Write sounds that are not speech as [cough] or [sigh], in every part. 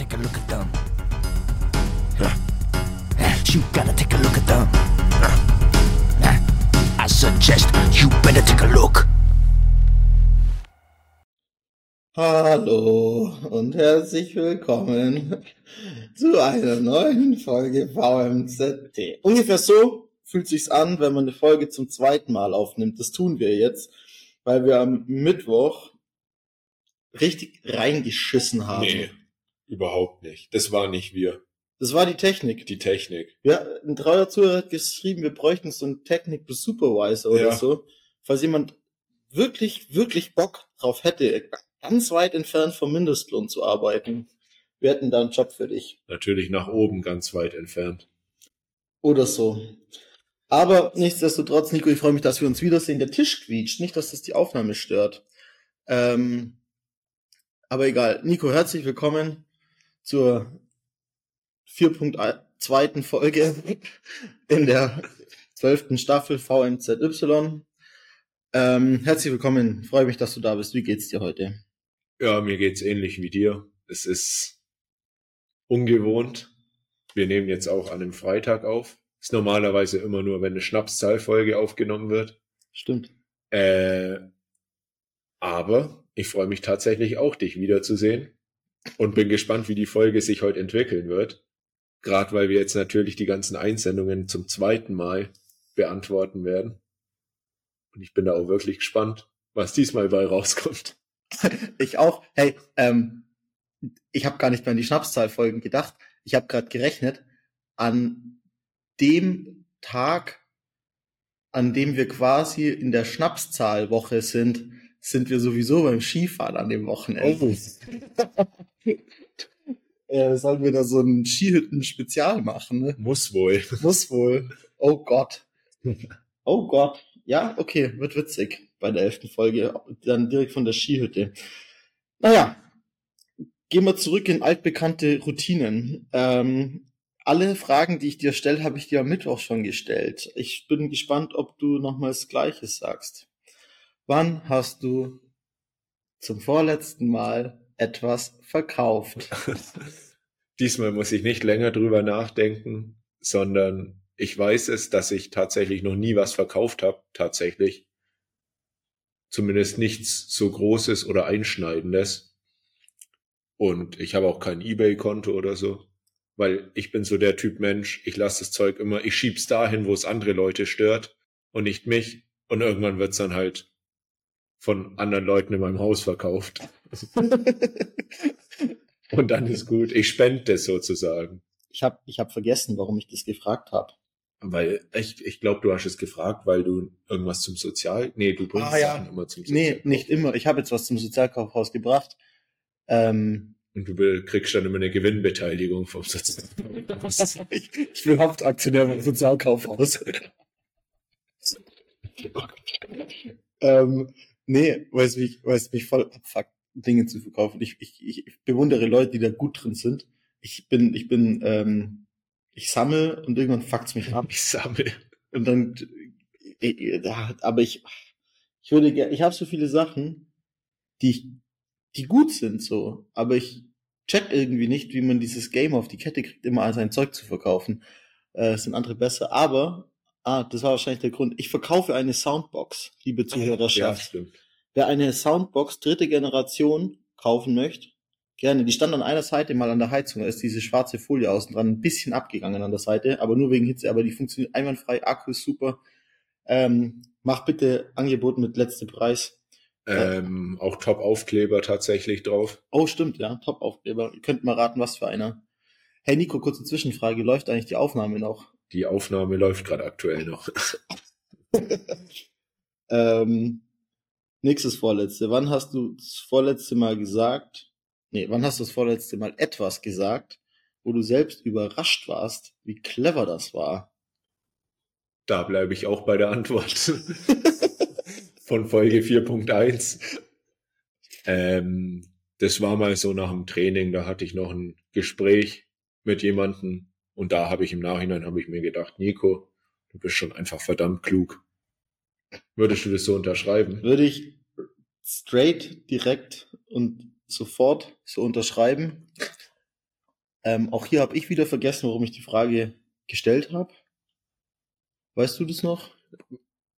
take a look at them. You gotta take a look at them. I suggest you better take a look. Hallo und herzlich willkommen zu einer neuen Folge VMZT. Ungefähr so fühlt sich's an, wenn man eine Folge zum zweiten Mal aufnimmt. Das tun wir jetzt, weil wir am Mittwoch richtig reingeschissen haben. Nee, überhaupt nicht. Das war nicht wir. Das war die Technik. Die Technik. Ja, ein treuer Zuhörer hat geschrieben, wir bräuchten so einen Technik-Supervisor oder Ja. so. Falls jemand wirklich, wirklich Bock drauf hätte, ganz weit entfernt vom Mindestlohn zu arbeiten, wir hätten da einen Job für dich. Natürlich nach oben ganz weit entfernt. Oder so. Aber nichtsdestotrotz, Nico, ich freue mich, dass wir uns wiedersehen. Der Tisch quietscht, nicht, dass das die Aufnahme stört. Ähm, aber egal. Nico, herzlich willkommen zur 4.2. Folge in der 12. Staffel VMZY. Ähm, herzlich willkommen. Freue mich, dass du da bist. Wie geht's dir heute? Ja, mir geht's ähnlich wie dir. Es ist ungewohnt. Wir nehmen jetzt auch an einem Freitag auf. Ist normalerweise immer nur, wenn eine Schnapszahlfolge aufgenommen wird. Stimmt. Äh, aber ich freue mich tatsächlich auch, dich wiederzusehen und bin gespannt, wie die Folge sich heute entwickeln wird. Gerade weil wir jetzt natürlich die ganzen Einsendungen zum zweiten Mal beantworten werden. Und ich bin da auch wirklich gespannt, was diesmal bei rauskommt. [laughs] Ich auch. Hey, ähm, ich habe gar nicht mehr an die Schnapszahlfolgen gedacht. Ich habe gerade gerechnet, an dem Tag, an dem wir quasi in der Schnapszahlwoche sind, sind wir sowieso beim Skifahren an dem Wochenende. [laughs] [laughs] äh, sollen wir da so ein Skihütten-Spezial machen? Ne? Muss wohl. [laughs] Muss wohl. Oh Gott. [laughs] Oh Gott. Ja, okay, wird witzig bei der elften Folge. Dann direkt von der Skihütte. Naja, gehen wir zurück in altbekannte Routinen. Ähm, alle Fragen, die ich dir stelle, habe ich dir am Mittwoch schon gestellt. Ich bin gespannt, ob du nochmals Gleiches sagst. Wann hast du zum vorletzten Mal etwas verkauft? [laughs] Diesmal muss ich nicht länger drüber nachdenken, sondern ich weiß es, dass ich tatsächlich noch nie was verkauft habe, tatsächlich. Zumindest nichts so Großes oder Einschneidendes. Und ich habe auch kein Ebay-Konto oder so, weil ich bin so der Typ Mensch, ich lasse das Zeug immer, ich schieb's dahin, wo es andere Leute stört und nicht mich. Und irgendwann wird's dann halt von anderen Leuten in meinem Haus verkauft. [laughs] Und dann ist gut. Ich spende das sozusagen. Ich habe ich hab vergessen, warum ich das gefragt habe. Weil ich, ich glaube, du hast es gefragt, weil du irgendwas zum Sozial. Nee, du bringst Ah, ja. Sachen immer zum Nee, Sozial. nicht immer. Ich habe jetzt was zum Sozialkaufhaus gebracht. Ähm, Und du kriegst dann immer eine Gewinnbeteiligung vom Sozial. [laughs] ich, ich bin Hauptaktionär beim Sozialkaufhaus. [laughs] ähm, nee, weil es mich, weil es mich voll abfuckt, Dinge zu verkaufen. Ich, ich, ich ich bewundere Leute, die da gut drin sind. Ich bin, ich bin, ähm, ich sammle und irgendwann fuckt's mich ab. [laughs] Ich sammle. Und dann, äh, äh, ja, aber ich, ich würde gerne, ich habe so viele Sachen, die ich, die gut sind so, aber ich check irgendwie nicht, wie man dieses Game auf die Kette kriegt, immer all sein Zeug zu verkaufen. Äh, es sind andere besser, aber, ah, das war wahrscheinlich der Grund. Ich verkaufe eine Soundbox, liebe [laughs] Ja, Zuhörerschaft. stimmt. Wer eine Soundbox dritte Generation kaufen möchte, gerne. Die stand an einer Seite mal an der Heizung. Da ist diese schwarze Folie außen dran ein bisschen abgegangen an der Seite, aber nur wegen Hitze. Aber die funktioniert einwandfrei. Akku ist super. Ähm, mach bitte Angebot mit letztem Preis. Ähm, auch Top-Aufkleber tatsächlich drauf. Oh, stimmt, ja. Top-Aufkleber. Ihr könnt mal raten, was für einer. Hey Nico, kurze Zwischenfrage. Läuft eigentlich die Aufnahme noch? Die Aufnahme läuft gerade aktuell noch. [laughs] [laughs] Ähm, nächstes Vorletzte. Wann hast du das vorletzte Mal gesagt, nee, wann hast du das vorletzte Mal etwas gesagt, wo du selbst überrascht warst, wie clever das war? Da bleibe ich auch bei der Antwort [laughs] von Folge 4.1. Ähm, das war mal so nach dem Training, da hatte ich noch ein Gespräch mit jemandem und da habe ich im Nachhinein habe ich mir gedacht, Nico, du bist schon einfach verdammt klug. Würdest du das so unterschreiben? Würde ich straight, direkt und sofort so unterschreiben. Ähm, auch hier habe ich wieder vergessen, warum ich die Frage gestellt habe. Weißt du das noch?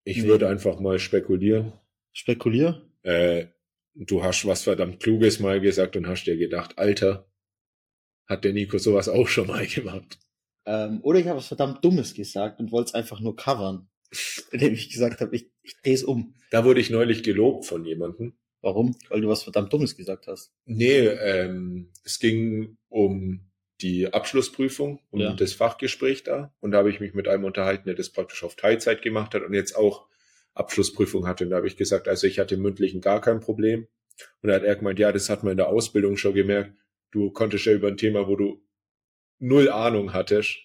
Ich Nee. würde einfach mal spekulieren. Spekulier. Äh, du hast was verdammt Kluges mal gesagt und hast dir gedacht, Alter, hat der Nico sowas auch schon mal [laughs] gemacht. Ähm, oder ich habe was verdammt Dummes gesagt und wollte es einfach nur covern. [laughs] Indem ich gesagt habe, ich, ich drehe es um. Da wurde ich neulich gelobt von jemandem. Warum? Weil du was verdammt Dummes gesagt hast. Nee, ähm, es ging um die Abschlussprüfung, um Ja. das Fachgespräch da. Und da habe ich mich mit einem unterhalten, der das praktisch auf Teilzeit gemacht hat und jetzt auch Abschlussprüfung hatte. Und da habe ich gesagt, also ich hatte im mündlichen gar kein Problem. Und da hat er gemeint, ja, das hat man in der Ausbildung schon gemerkt. Du konntest ja über ein Thema, wo du null Ahnung hattest,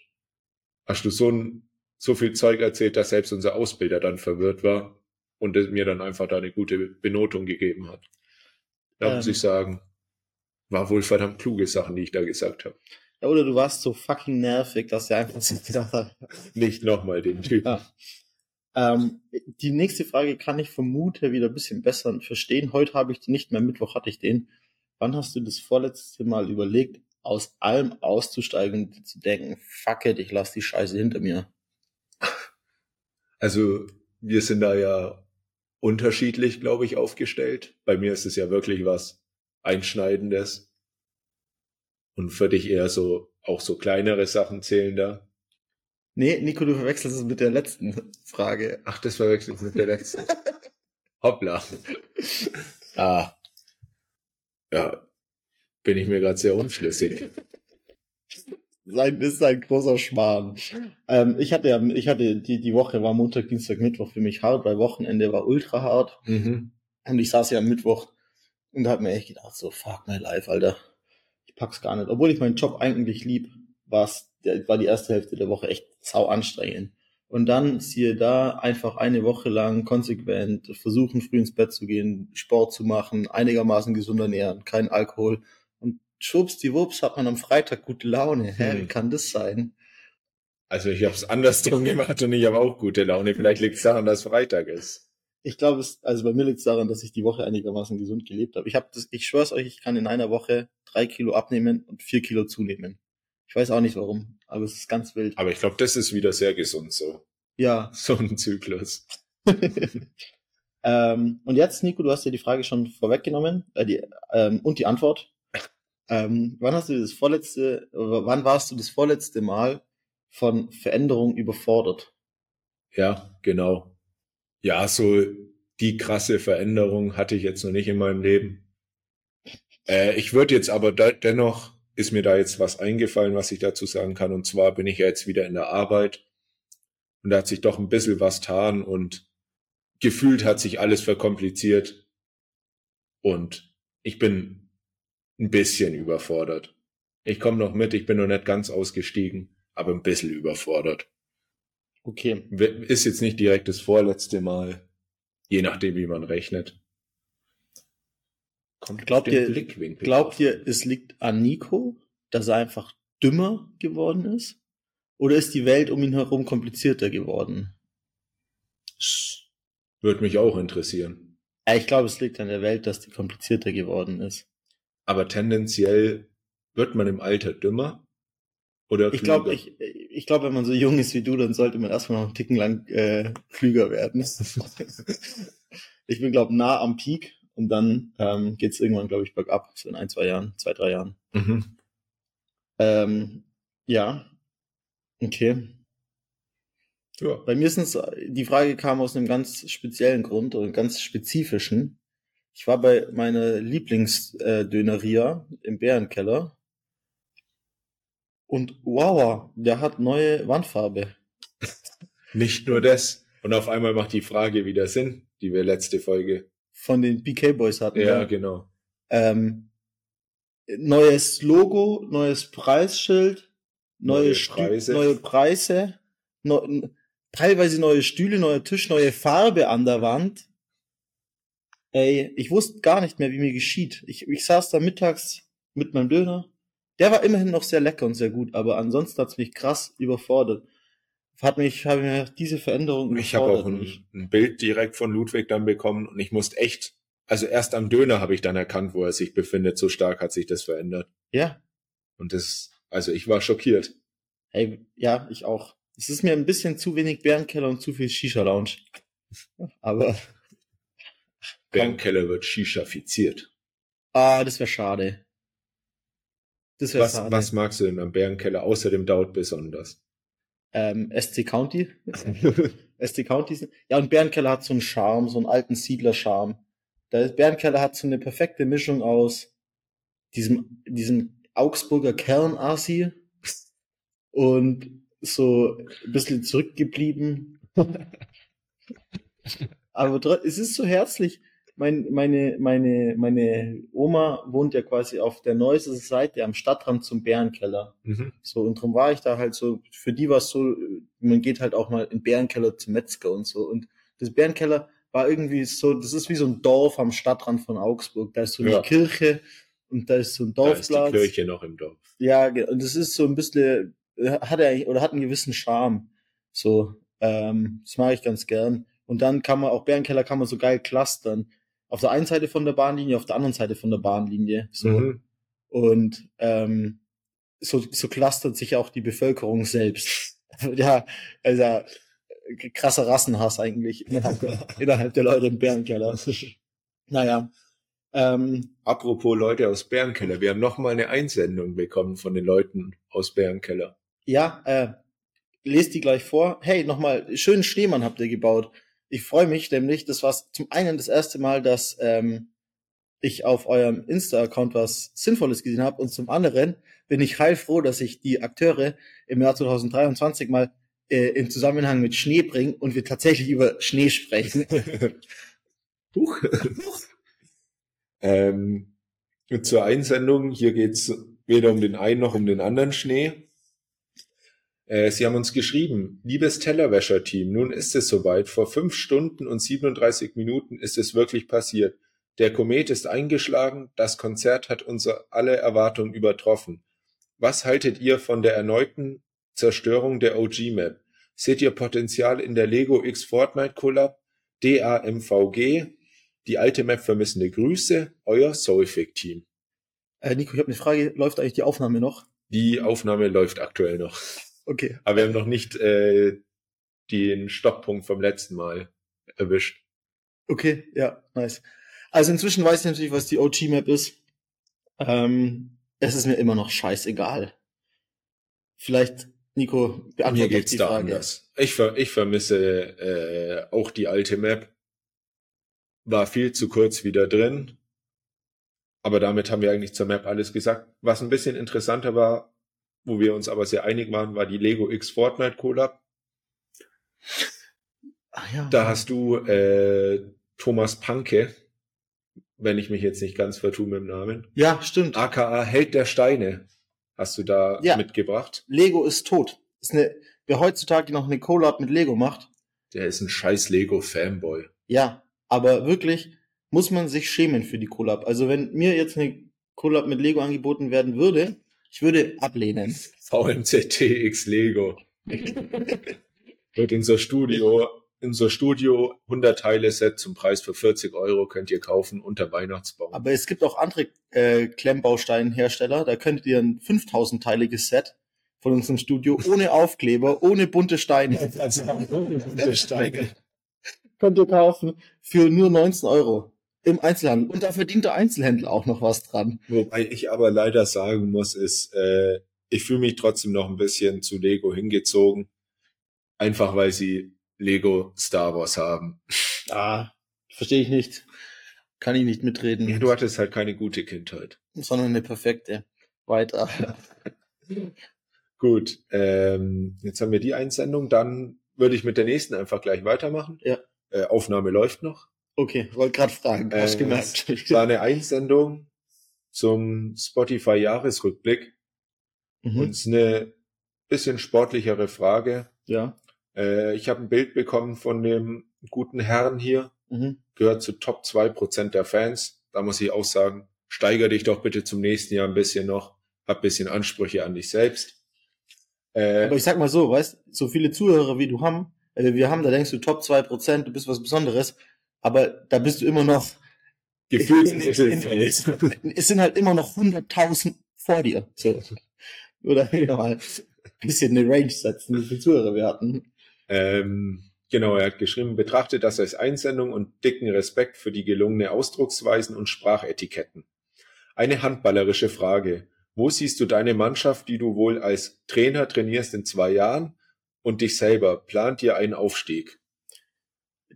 hast du so ein, so viel Zeug erzählt, dass selbst unser Ausbilder dann verwirrt war und mir dann einfach da eine gute Benotung gegeben hat. Da muss Ähm. ich sagen, war wohl verdammt kluge Sachen, die ich da gesagt habe. Ja, oder du warst so fucking nervig, dass er einfach so gedacht hat. Nicht nochmal den Typ. Ja. Ähm, die nächste Frage kann ich vermute wieder ein bisschen besser verstehen. Heute habe ich die nicht mehr, Mittwoch hatte ich den. Wann hast du das vorletzte Mal überlegt, aus allem auszusteigen und zu denken, fuck it, ich lasse die Scheiße hinter mir? Also wir sind da ja unterschiedlich, glaube ich, aufgestellt. Bei mir ist es ja wirklich was Einschneidendes. Und für dich eher so, auch so kleinere Sachen zählen da. Nee, Nico, du verwechselst es mit der letzten Frage. Ach, das verwechselt mit der letzten. [laughs] Hoppla. Ah. Ja, bin ich mir gerade sehr unschlüssig. Sein ist ein großer Schmarrn. Ähm, ich hatte ja, ich hatte die, die Woche war Montag, Dienstag, Mittwoch für mich hart, weil Wochenende war ultra hart. Mhm. Und ich saß ja am Mittwoch und hab mir echt gedacht, so fuck my life, Alter. Ich pack's gar nicht. Obwohl ich meinen Job eigentlich lieb, war's, der, war die erste Hälfte der Woche echt sau anstrengend. Und dann siehe da einfach eine Woche lang konsequent versuchen, früh ins Bett zu gehen, Sport zu machen, einigermaßen gesund ernähren, kein Alkohol. Schwuppsdiwupps hat man am Freitag gute Laune. Hä, Hm. wie kann das sein? Also ich habe es andersrum [laughs] gemacht und ich habe auch gute Laune. Vielleicht liegt es daran, dass Freitag ist. Ich glaube, es, also bei mir liegt es daran, dass ich die Woche einigermaßen gesund gelebt habe. Ich habe das, ich schwör's euch, ich kann in einer Woche drei Kilo abnehmen und vier Kilo zunehmen. Ich weiß auch nicht warum, aber es ist ganz wild. Aber ich glaube, das ist wieder sehr gesund so. Ja. [laughs] So ein Zyklus. [laughs] ähm, und jetzt, Nico, du hast ja die Frage schon vorweggenommen äh, die, ähm, und die Antwort. Ähm, wann hast du das vorletzte, äh, wann warst du das vorletzte Mal von Veränderung überfordert? Ja, genau. Ja, so die krasse Veränderung hatte ich jetzt noch nicht in meinem Leben. Äh, ich würde jetzt aber da, dennoch ist mir da jetzt was eingefallen, was ich dazu sagen kann. Und zwar bin ich ja jetzt wieder in der Arbeit und da hat sich doch ein bisschen was getan und gefühlt hat sich alles verkompliziert und ich bin ein bisschen überfordert. Ich komme noch mit, ich bin noch nicht ganz ausgestiegen, aber ein bisschen überfordert. Okay. Ist jetzt nicht direkt das vorletzte Mal, je nachdem, wie man rechnet. Kommt Glaubt ihr, Blickwinkel glaubt ihr, es liegt an Nico, dass er einfach dümmer geworden ist? Oder ist die Welt um ihn herum komplizierter geworden? Würde mich auch interessieren. Ich glaube, es liegt an der Welt, dass die komplizierter geworden ist. Aber tendenziell wird man im Alter dümmer? Oder Ich glaube, ich, ich glaube, wenn man so jung ist wie du, dann sollte man erstmal noch einen Ticken lang äh, klüger werden. [laughs] ich bin, glaube nah am Peak und dann ähm, geht's irgendwann, glaube ich, bergab, so in ein, zwei Jahren, zwei, drei Jahren. Mhm. Ähm, ja, okay. Ja. Bei mir ist es, die Frage kam aus einem ganz speziellen Grund oder einem ganz spezifischen. Ich war bei meiner Lieblingsdöneria im Bärenkeller und wow, der hat neue Wandfarbe. [laughs] Nicht nur das. Und auf einmal macht die Frage wieder Sinn, die wir letzte Folge. von den BK Boys hatten. Ja, Ja. genau. Ähm, neues Logo, neues Preisschild, neue, Neue Preise. neue Preise, neu, teilweise neue Stühle, neuer Tisch, neue Farbe an der Wand. Ey, ich wusste gar nicht mehr, wie mir geschieht. Ich, ich saß da mittags mit meinem Döner. Der war immerhin noch sehr lecker und sehr gut, aber ansonsten hat's mich krass überfordert. Hat mich, habe mir diese Veränderung Ich habe auch ein, ein Bild direkt von Ludwig dann bekommen und ich musste echt, also erst am Döner habe ich dann erkannt, wo er sich befindet. So stark hat sich das verändert. Ja, Und das Also ich war schockiert. Hey, ja, ich auch. Es ist mir ein bisschen zu wenig Bärenkeller und zu viel Shisha-Lounge. Aber, Bärenkeller wird Shisha-fiziert. ah, das wäre schade. Das wäre Was, schade. was magst du denn am Bärenkeller außer dem Daut besonders? Ähm, SC County. [laughs] SC County. ist- Ja, und Bärenkeller hat so einen Charme, so einen alten Siedler-Charme. Bärenkeller hat so eine perfekte Mischung aus diesem, diesem Augsburger Kernasi und so ein bisschen zurückgeblieben. [laughs] Aber es ist so herzlich. Mein, meine, meine, meine Oma wohnt ja quasi auf der neuesten Seite am Stadtrand zum Bärenkeller. Mhm. So, und drum war ich da halt so, für die war es so, man geht halt auch mal in Bärenkeller zum Metzger und so. Und das Bärenkeller war irgendwie so, das ist wie so ein Dorf am Stadtrand von Augsburg. Da ist so eine Ja. Kirche und da ist so ein Da ist die Dorfplatz. Kirche noch im Dorf. Ja, und das ist so ein bisschen, äh, hat er oder hat einen gewissen Charme. So, ähm, das mag ich ganz gern. Und dann kann man auch Bärenkeller kann man so geil clustern. Auf der einen Seite von der Bahnlinie, auf der anderen Seite von der Bahnlinie. So. Mhm. Und ähm, so, so clustert sich auch die Bevölkerung selbst. [laughs] ja, also äh, krasser Rassenhass eigentlich innerhalb der, [laughs] innerhalb der Leute im Bärenkeller. naja. Ähm, Apropos Leute aus Bärenkeller, wir haben noch mal eine Einsendung bekommen von den Leuten aus Bärenkeller. ja, äh, lest die gleich vor. Hey, nochmal, schönen Schneemann habt ihr gebaut. Ich freue mich nämlich, das war zum einen das erste Mal, dass ähm, ich auf eurem Insta-Account was Sinnvolles gesehen habe und zum anderen bin ich heilfroh, dass ich die Akteure im Jahr 2023 mal äh, in Zusammenhang mit Schnee bringe und wir tatsächlich über Schnee sprechen. [laughs] Huch. ähm, zur Einsendung, hier geht's weder um den einen noch um den anderen Schnee. Äh, Sie haben uns geschrieben, liebes Tellerwäscher-Team, nun ist es soweit. Vor fünf Stunden und 37 Minuten ist es wirklich passiert. Der Komet ist eingeschlagen, das Konzert hat unsere alle Erwartungen übertroffen. Was haltet ihr von der erneuten Zerstörung der OG-Map? Seht ihr Potenzial in der Lego X Fortnite Collab? DAMVG? Die alte Map vermissende Grüße, euer Soulfic-Team. äh, Nico, ich habe eine Frage. Läuft eigentlich die Aufnahme noch? Die Aufnahme läuft aktuell noch. Okay. Aber wir haben noch nicht äh, den Stopppunkt vom letzten Mal erwischt. Okay, ja, nice. Also inzwischen weiß ich natürlich, was die OG-Map ist. Ähm, es ist mir immer noch scheißegal. Vielleicht, Nico, Mir beantworte doch geht's die da Frage. anders. Ich, ver ich vermisse äh, auch die alte Map. War viel zu kurz wieder drin. Aber damit haben wir eigentlich zur Map alles gesagt. Was ein bisschen interessanter war, wo wir uns aber sehr einig waren, war die Lego X Fortnite Collab. Ach ja. Da hast du äh, Thomas Panke, wenn ich mich jetzt nicht ganz vertue mit dem Namen, ja, stimmt. aka Held der Steine, hast du da Ja. mitgebracht. Lego ist tot. Ist eine, wer heutzutage noch eine Collab mit Lego macht, Der ist ein scheiß Lego-Fanboy. ja, aber wirklich muss man sich schämen für die Collab. Also wenn mir jetzt eine Collab mit Lego angeboten werden würde, ich würde ablehnen. VMZTX Lego. Wird unser Studio, unser Studio 100 Teile Set zum Preis für 40 Euro könnt ihr kaufen unter Weihnachtsbaum. Aber es gibt auch andere äh, Klemmbausteinhersteller, da könntet ihr ein 5000-teiliges Set von unserem Studio ohne Aufkleber, ohne bunte Steine [laughs] könnt ihr kaufen für nur 19 Euro im Einzelhandel. Und da verdient der Einzelhändler auch noch was dran. Wobei ich aber leider sagen muss, ist, äh, ich fühle mich trotzdem noch ein bisschen zu Lego hingezogen. Einfach weil sie Lego Star Wars haben. Ah, verstehe ich nicht. Kann ich nicht mitreden. Ja, du hattest halt keine gute Kindheit. sondern eine perfekte. Weiter. [laughs] Gut, ähm, jetzt haben wir die Einsendung. Dann würde ich mit der nächsten einfach gleich weitermachen. Ja. Äh, Aufnahme läuft noch. Okay, wollte gerade fragen. Hast Äh, gemerkt. Es war eine Einsendung zum Spotify-Jahresrückblick. Mhm. Und es ist eine bisschen sportlichere Frage. Ja. Äh, ich habe ein Bild bekommen von dem guten Herrn hier. Mhm. Gehört zu Top 2% der Fans. Da muss ich auch sagen, steiger dich doch bitte zum nächsten Jahr ein bisschen noch. Hab ein bisschen Ansprüche an dich selbst. Äh, Aber ich sag mal so, weißt, so viele Zuhörer wie du haben, äh, wir haben, da denkst du Top 2%, du bist was Besonderes, aber da bist du immer noch, gefühlt in- in- es sind halt immer noch 100.000 vor dir. So. Oder [laughs] wieder mal ein bisschen eine Range setzen, wie viele Zuhörer wir hatten. Ähm, genau, er hat geschrieben, betrachte das als Einsendung und dicken Respekt für die gelungene Ausdrucksweisen und Sprachetiketten. Eine handballerische Frage. Wo siehst du deine Mannschaft, die du wohl als Trainer trainierst in zwei Jahren und dich selber? Plant ihr einen Aufstieg?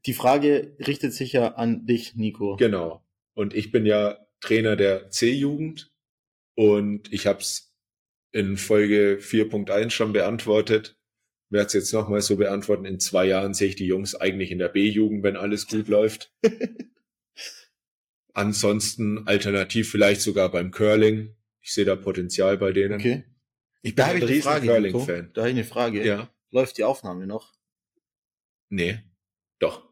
Die Frage richtet sich ja an dich, Nico. Genau. Und ich bin ja Trainer der C-Jugend und ich habe es in Folge 4.1 schon beantwortet. Werde es jetzt nochmal so beantworten. In zwei Jahren sehe ich die Jungs eigentlich in der B-Jugend, wenn alles gut [laughs] läuft. Ansonsten alternativ vielleicht sogar beim Curling. Ich sehe da Potenzial bei denen. Okay. Ich bin Da ein riesen. Curling-Fan. Da habe ich eine Frage. Ja. Läuft die Aufnahme noch? Nee. Doch.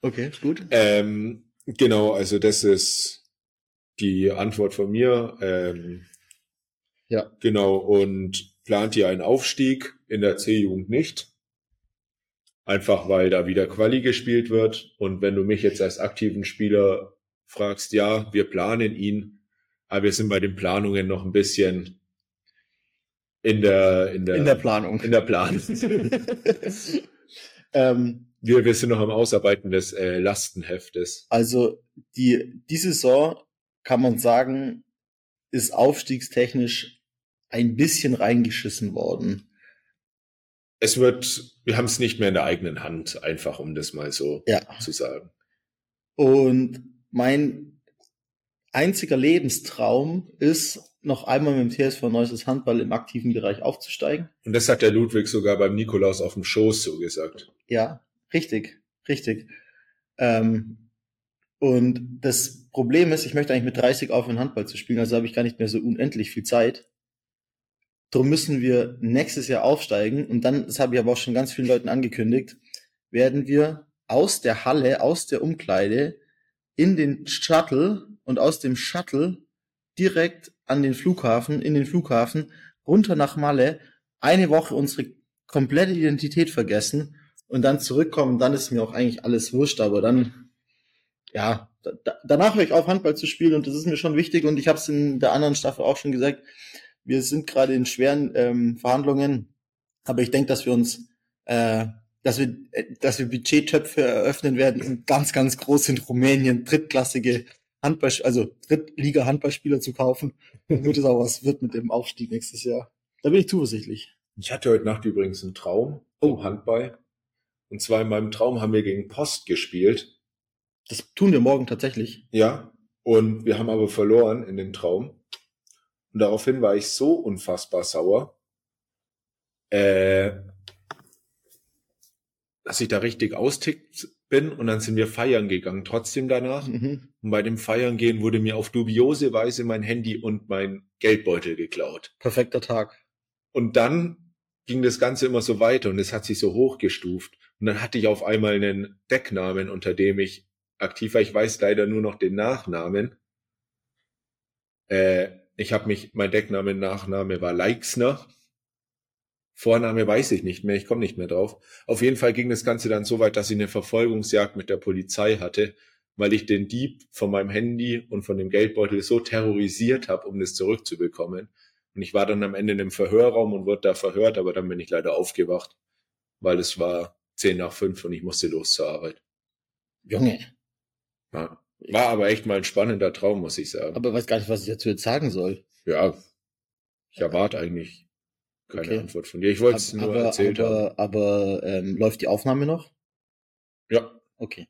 Okay, gut. Ähm, genau, also das ist die Antwort von mir. Ähm, Ja. Genau, und plant ihr einen Aufstieg in der C-Jugend nicht? Einfach weil da wieder Quali gespielt wird. Und wenn du mich jetzt als aktiven Spieler fragst, ja, wir planen ihn, aber wir sind bei den Planungen noch ein bisschen in der, in der, In der Planung. in der Planung. [laughs] ähm, wir, wir sind noch am Ausarbeiten des äh, Lastenheftes. also die, die Saison kann man sagen, ist aufstiegstechnisch ein bisschen reingeschissen worden. Es wird, wir haben es nicht mehr in der eigenen Hand, einfach um das mal so Ja. zu sagen. Und mein einziger Lebenstraum ist, noch einmal mit dem TSV Neues Handball im aktiven Bereich aufzusteigen. Und das hat der Ludwig sogar beim Nikolaus auf dem Schoß so gesagt. Ja, richtig, richtig. Ähm, und das Problem ist, ich möchte eigentlich mit 30 aufhören, Handball zu spielen, also habe ich gar nicht mehr so unendlich viel Zeit. Darum müssen wir nächstes Jahr aufsteigen und dann, das habe ich aber auch schon ganz vielen Leuten angekündigt, werden wir aus der Halle, aus der Umkleide in den Shuttle und aus dem Shuttle direkt an den Flughafen, in den Flughafen, runter nach Malle, eine Woche unsere komplette Identität vergessen und dann zurückkommen, dann ist mir auch eigentlich alles wurscht, aber dann, ja, da, da, danach höre ich auf, Handball zu spielen und das ist mir schon wichtig und ich habe es in der anderen Staffel auch schon gesagt, wir sind gerade in schweren ähm, Verhandlungen, aber ich denke, dass wir uns, äh, dass wir, äh, dass wir Budgettöpfe eröffnen werden und ganz, ganz groß in Rumänien drittklassige Handball, also Drittliga-Handballspieler zu kaufen, damit es auch was wird mit dem Aufstieg nächstes Jahr. Da bin ich zuversichtlich. Ich hatte heute Nacht übrigens einen Traum vom Handball. Und zwar in meinem Traum haben wir gegen Post gespielt. Das tun wir morgen tatsächlich. Ja. Und wir haben aber verloren in dem Traum. Und daraufhin war ich so unfassbar sauer, äh, dass ich da richtig austickt bin. Und dann sind wir feiern gegangen, trotzdem danach. Mhm. Und bei dem Feiern gehen wurde mir auf dubiose Weise mein Handy und mein Geldbeutel geklaut. Perfekter Tag. Und dann ging das Ganze immer so weiter und es hat sich so hochgestuft. Und dann hatte ich auf einmal einen Decknamen, unter dem ich aktiv war. Ich weiß leider nur noch den Nachnamen. Äh, ich habe mich, mein Deckname, Nachname war Leixner. Vorname weiß ich nicht mehr, ich komme nicht mehr drauf. Auf jeden Fall ging das Ganze dann so weit, dass ich eine Verfolgungsjagd mit der Polizei hatte, weil ich den Dieb von meinem Handy und von dem Geldbeutel so terrorisiert habe, um das zurückzubekommen. Und ich war dann am Ende in einem Verhörraum und wurde da verhört, aber dann bin ich leider aufgewacht, weil es war zehn nach fünf und ich musste los zur Arbeit. Junge. Ja. War aber echt mal ein spannender Traum, muss ich sagen. Aber weiß gar nicht, was ich dazu jetzt sagen soll. ja, ich erwarte eigentlich keine Okay. Antwort von dir. Ich wollte es nur aber, erzählt haben. aber, aber ähm, läuft die Aufnahme noch? Ja, Okay.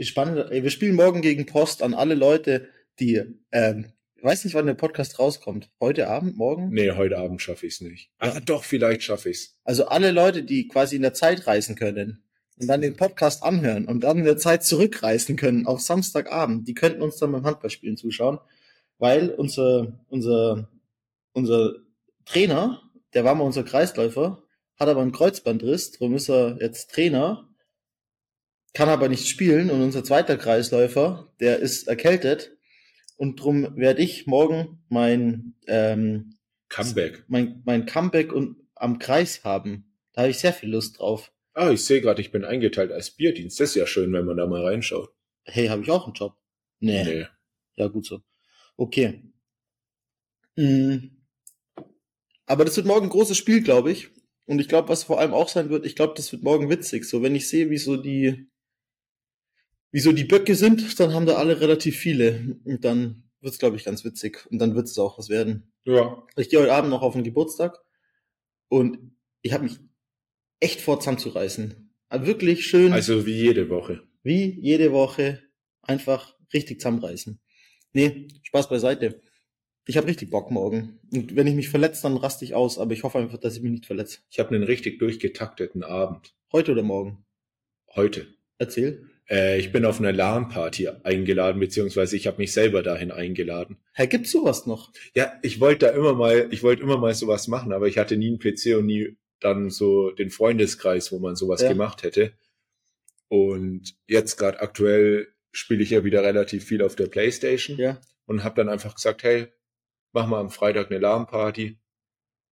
Spannend. Wir spielen morgen gegen Post an alle Leute, die, ähm, weiß nicht, wann der Podcast rauskommt. Heute Abend, morgen? nee, heute Abend schaffe ich es nicht. Ah, doch, vielleicht schaffe ich es. Also alle Leute, die quasi in der Zeit reisen können und dann den Podcast anhören und dann in der Zeit zurückreisen können auf Samstagabend, die könnten uns dann beim Handballspielen zuschauen, weil unser, unser, unser Trainer, der war mal unser Kreisläufer, hat aber einen Kreuzbandriss, darum ist er jetzt Trainer, kann aber nicht spielen und unser zweiter Kreisläufer, der ist erkältet und drum werde ich morgen mein, ähm, Comeback. mein, mein Comeback und am Kreis haben. Da habe ich sehr viel Lust drauf. Ah, ich sehe gerade, ich bin eingeteilt als Bierdienst. Das ist ja schön, wenn man da mal reinschaut. Hey, habe ich auch einen Job? Nee. Nee. Ja, gut so. Okay. Mm. Aber das wird morgen ein großes Spiel, glaube ich. Und ich glaube, was vor allem auch sein wird, ich glaube, das wird morgen witzig. So, wenn ich sehe, wie so die, wie so die Böcke sind, dann haben da alle relativ viele. Und dann wird's, glaube ich, ganz witzig. Und dann wird's auch was werden. Ja. Ich gehe heute Abend noch auf den Geburtstag und ich habe mich echt vor zusammenzureißen. Aber wirklich schön, Also wie jede Woche. wie jede Woche, einfach richtig zusammenreißen. Nee, Spaß beiseite. Ich habe richtig Bock morgen. Und wenn ich mich verletze, dann raste ich aus. Aber ich hoffe einfach, dass ich mich nicht verletze. Ich habe einen richtig durchgetakteten Abend. Heute oder morgen? Heute. Erzähl. Äh, ich bin auf einer LAN-Party eingeladen, beziehungsweise ich habe mich selber dahin eingeladen. Hä, gibt's sowas noch? Ja, ich wollte da immer mal, ich wollte immer mal sowas machen, aber ich hatte nie einen PC und nie dann so den Freundeskreis, wo man sowas Ja. gemacht hätte. Und jetzt gerade aktuell spiele ich ja wieder relativ viel auf der Playstation Ja. und habe dann einfach gesagt, hey, mach mal am Freitag eine LAN-Party.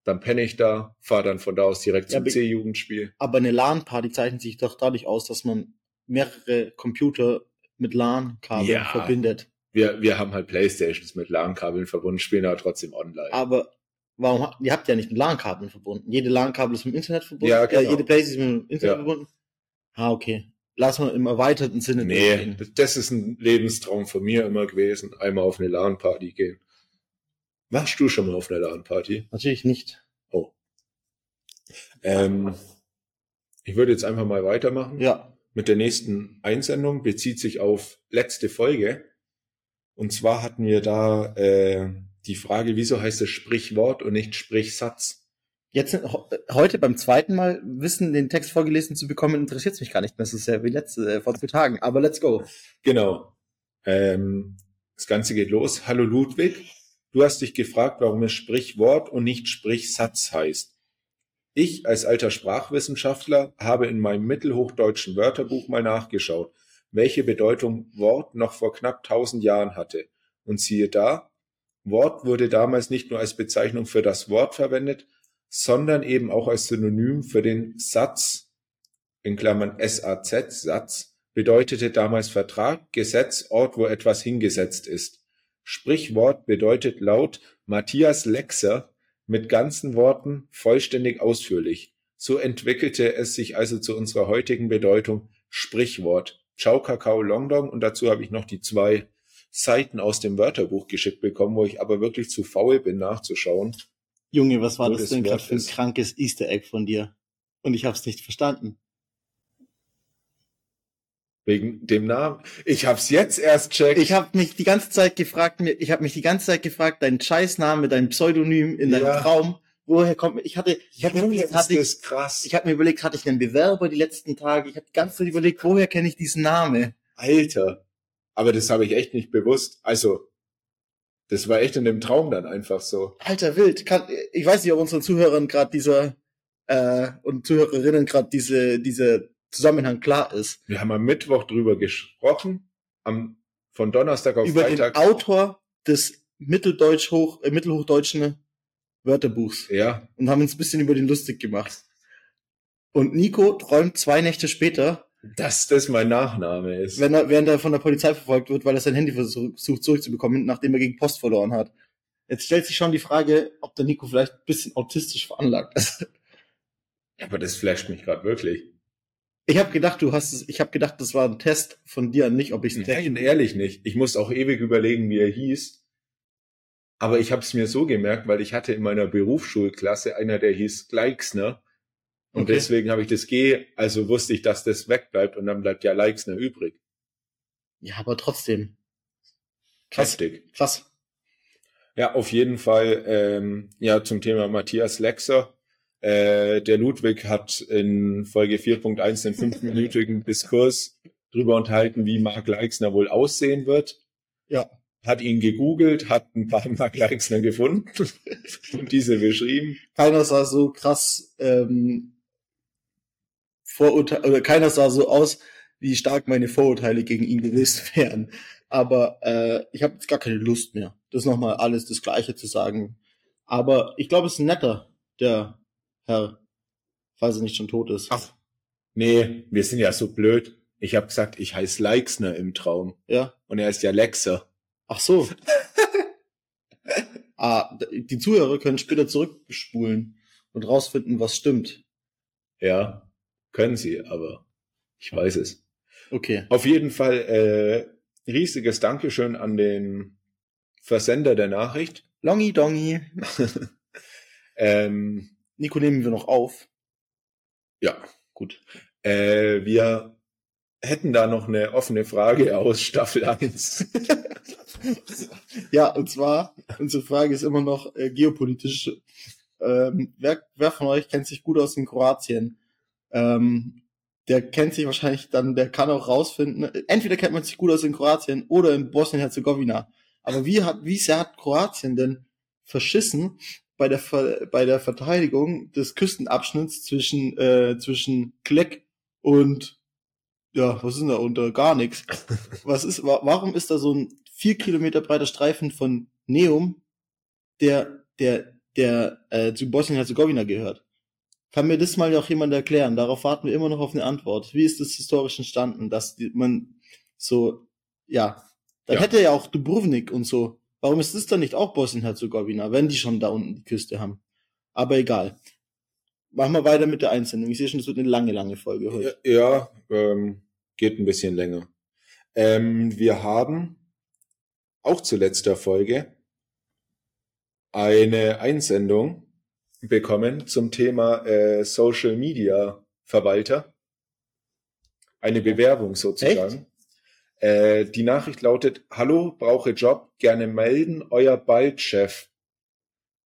Dann penne ich da, fahre dann von da aus direkt Ja, zum aber- C-Jugendspiel. Aber eine LAN-Party zeichnet sich doch dadurch aus, dass man mehrere Computer mit LAN-Kabeln Ja. verbindet. Wir, wir haben halt Playstations mit LAN-Kabeln verbunden, spielen aber trotzdem online. Aber warum habt ihr habt ja nicht mit LAN-Kabeln verbunden? Jede LAN-Kabel ist mit dem Internet verbunden. Ja, genau. Äh, jede Playstation ist mit dem Internet Ja. verbunden. Ah, okay. Lass mal im erweiterten Sinne Nee, das- das ist ein Lebenstraum von mir immer gewesen, einmal auf eine LAN-Party gehen. Warst du schon mal auf einer LAN-Party? Natürlich nicht. Oh. Ähm, ich würde jetzt einfach mal weitermachen. Ja. Mit der nächsten Einsendung bezieht sich auf letzte Folge. Und zwar hatten wir da äh, die Frage, wieso heißt es Sprichwort und nicht Sprichsatz? Jetzt ho- heute beim zweiten Mal Wissen, den Text vorgelesen zu bekommen, interessiert mich gar nicht mehr so sehr wie letzte äh, vor zwei Tagen. Aber let's go. Genau. Ähm, das Ganze geht los. Hallo Ludwig, du hast dich gefragt, warum es Sprichwort und nicht Sprichsatz heißt. Ich als alter Sprachwissenschaftler habe in meinem mittelhochdeutschen Wörterbuch mal nachgeschaut, welche Bedeutung Wort noch vor knapp 1000 Jahren hatte. Und siehe da, Wort wurde damals nicht nur als Bezeichnung für das Wort verwendet, sondern eben auch als Synonym für den Satz, in Klammern SAZ, Satz, bedeutete damals Vertrag, Gesetz, Ort, wo etwas hingesetzt ist. Sprichwort bedeutet laut Matthias Lexer mit ganzen Worten vollständig ausführlich. So entwickelte es sich also zu unserer heutigen Bedeutung Sprichwort. Ciao Kakao Longdong und dazu habe ich noch die zwei Seiten aus dem Wörterbuch geschickt bekommen, wo ich aber wirklich zu faul bin nachzuschauen. Junge, was war das denn gerade für ein krankes Easter Egg von dir? Und ich hab's nicht verstanden. Wegen dem Namen. Ich hab's jetzt erst checkt. Ich habe mich die ganze Zeit gefragt, mir, ich habe mich die ganze Zeit gefragt, dein Scheißname, dein Pseudonym in deinem Ja. Traum, woher kommt ich hatte ich hatte, Junge, mir ist hatte ich, krass. ich habe mir überlegt, hatte ich einen Bewerber die letzten Tage? Ich habe die ganze Zeit überlegt, woher kenne ich diesen Namen? Alter. Aber das habe ich echt nicht bewusst. Also, das war echt in dem Traum dann einfach so. Alter Wild, kann, ich weiß nicht, ob unseren Zuhörern gerade dieser äh, und Zuhörerinnen gerade diese dieser Zusammenhang klar ist. Wir haben am Mittwoch drüber gesprochen, am, von Donnerstag auf Über Freitag. den Autor des Mitteldeutsch hoch äh, mittelhochdeutschen Wörterbuchs. ja, und haben uns ein bisschen über den lustig gemacht. Und Nico träumt zwei Nächte später, dass das mein Nachname ist. wenn er, während er von der Polizei verfolgt wird, weil er sein Handy versucht zurückzubekommen, nachdem er gegen Post verloren hat. Jetzt stellt sich schon die Frage, ob der Nico vielleicht ein bisschen autistisch veranlagt ist. Aber das flasht mich gerade wirklich. Ich habe gedacht, du hast es, ich habe gedacht, das war ein Test von dir an mich, ob ich es Nein, ehrlich nicht. Ich musste auch ewig überlegen, wie er hieß. Aber ich habe es mir so gemerkt, weil ich hatte in meiner Berufsschulklasse einer, der hieß Gleixner. Und Okay. deswegen habe ich das G, also wusste ich, dass das wegbleibt und dann bleibt ja Leixner übrig. Ja, aber trotzdem. Krass, Heftig. krass. Ja, auf jeden Fall, ähm, ja, zum Thema Matthias Lexer. Äh, der Ludwig hat in Folge 4.1 den fünfminütigen [laughs] Diskurs drüber unterhalten, wie Mark Leixner wohl aussehen wird. Ja. Hat ihn gegoogelt, hat ein paar [laughs] Mark Leixner gefunden und diese beschrieben. Keiner sah so krass ähm, Vorurteile, oder keiner sah so aus, wie stark meine Vorurteile gegen ihn gewesen [laughs] wären. Aber äh, ich habe jetzt gar keine Lust mehr, das nochmal alles das Gleiche zu sagen. Aber ich glaube, es ist ein netter, der Herr, falls er nicht schon tot ist. Ach. Nee, wir sind ja so blöd. Ich habe gesagt, ich heiße Leixner im Traum Ja. und er ist ja Lexer. Ach so. [laughs] Ah, die Zuhörer können später zurückspulen und rausfinden, was stimmt. Ja, können sie, aber ich weiß es. Okay. Auf jeden Fall äh, riesiges Dankeschön an den Versender der Nachricht. Longi Dongi. [laughs] Ähm, Nico, nehmen wir noch auf. ja, Gut. äh, wir hätten da noch eine offene Frage aus Staffel 1. [laughs] Ja, und zwar, unsere Frage ist immer noch äh, geopolitisch. Ähm, wer, wer von euch kennt sich gut aus in Kroatien? Ähm, der kennt sich wahrscheinlich dann, der kann auch rausfinden, entweder kennt man sich gut aus in Kroatien oder in Bosnien-Herzegowina. Aber wie hat, wie sehr hat Kroatien denn verschissen bei der, Ver, bei der Verteidigung des Küstenabschnitts zwischen, äh, zwischen Kleck und, ja, was ist denn da unter? Gar nichts. [laughs] Was ist, wa warum ist da so ein vier Kilometer breiter Streifen von Neum, der, der, der äh, zu Bosnien-Herzegowina gehört? Kann mir das mal auch jemand erklären? Darauf warten wir immer noch auf eine Antwort. Wie ist das historisch entstanden, dass man so, ja, dann Ja. hätte ja auch Dubrovnik und so. Warum ist das dann nicht auch Bosnien-Herzegowina, wenn die schon da unten die Küste haben? Aber egal. Machen wir weiter mit der Einsendung. Ich sehe schon, es wird eine lange, lange Folge heute. Ja, ähm, geht ein bisschen länger. Ähm, wir haben auch zu letzter Folge eine Einsendung bekommen zum Thema äh, Social Media Verwalter. Eine Bewerbung sozusagen. Äh, die Nachricht lautet, Hallo, brauche Job, gerne melden, euer Baldchef.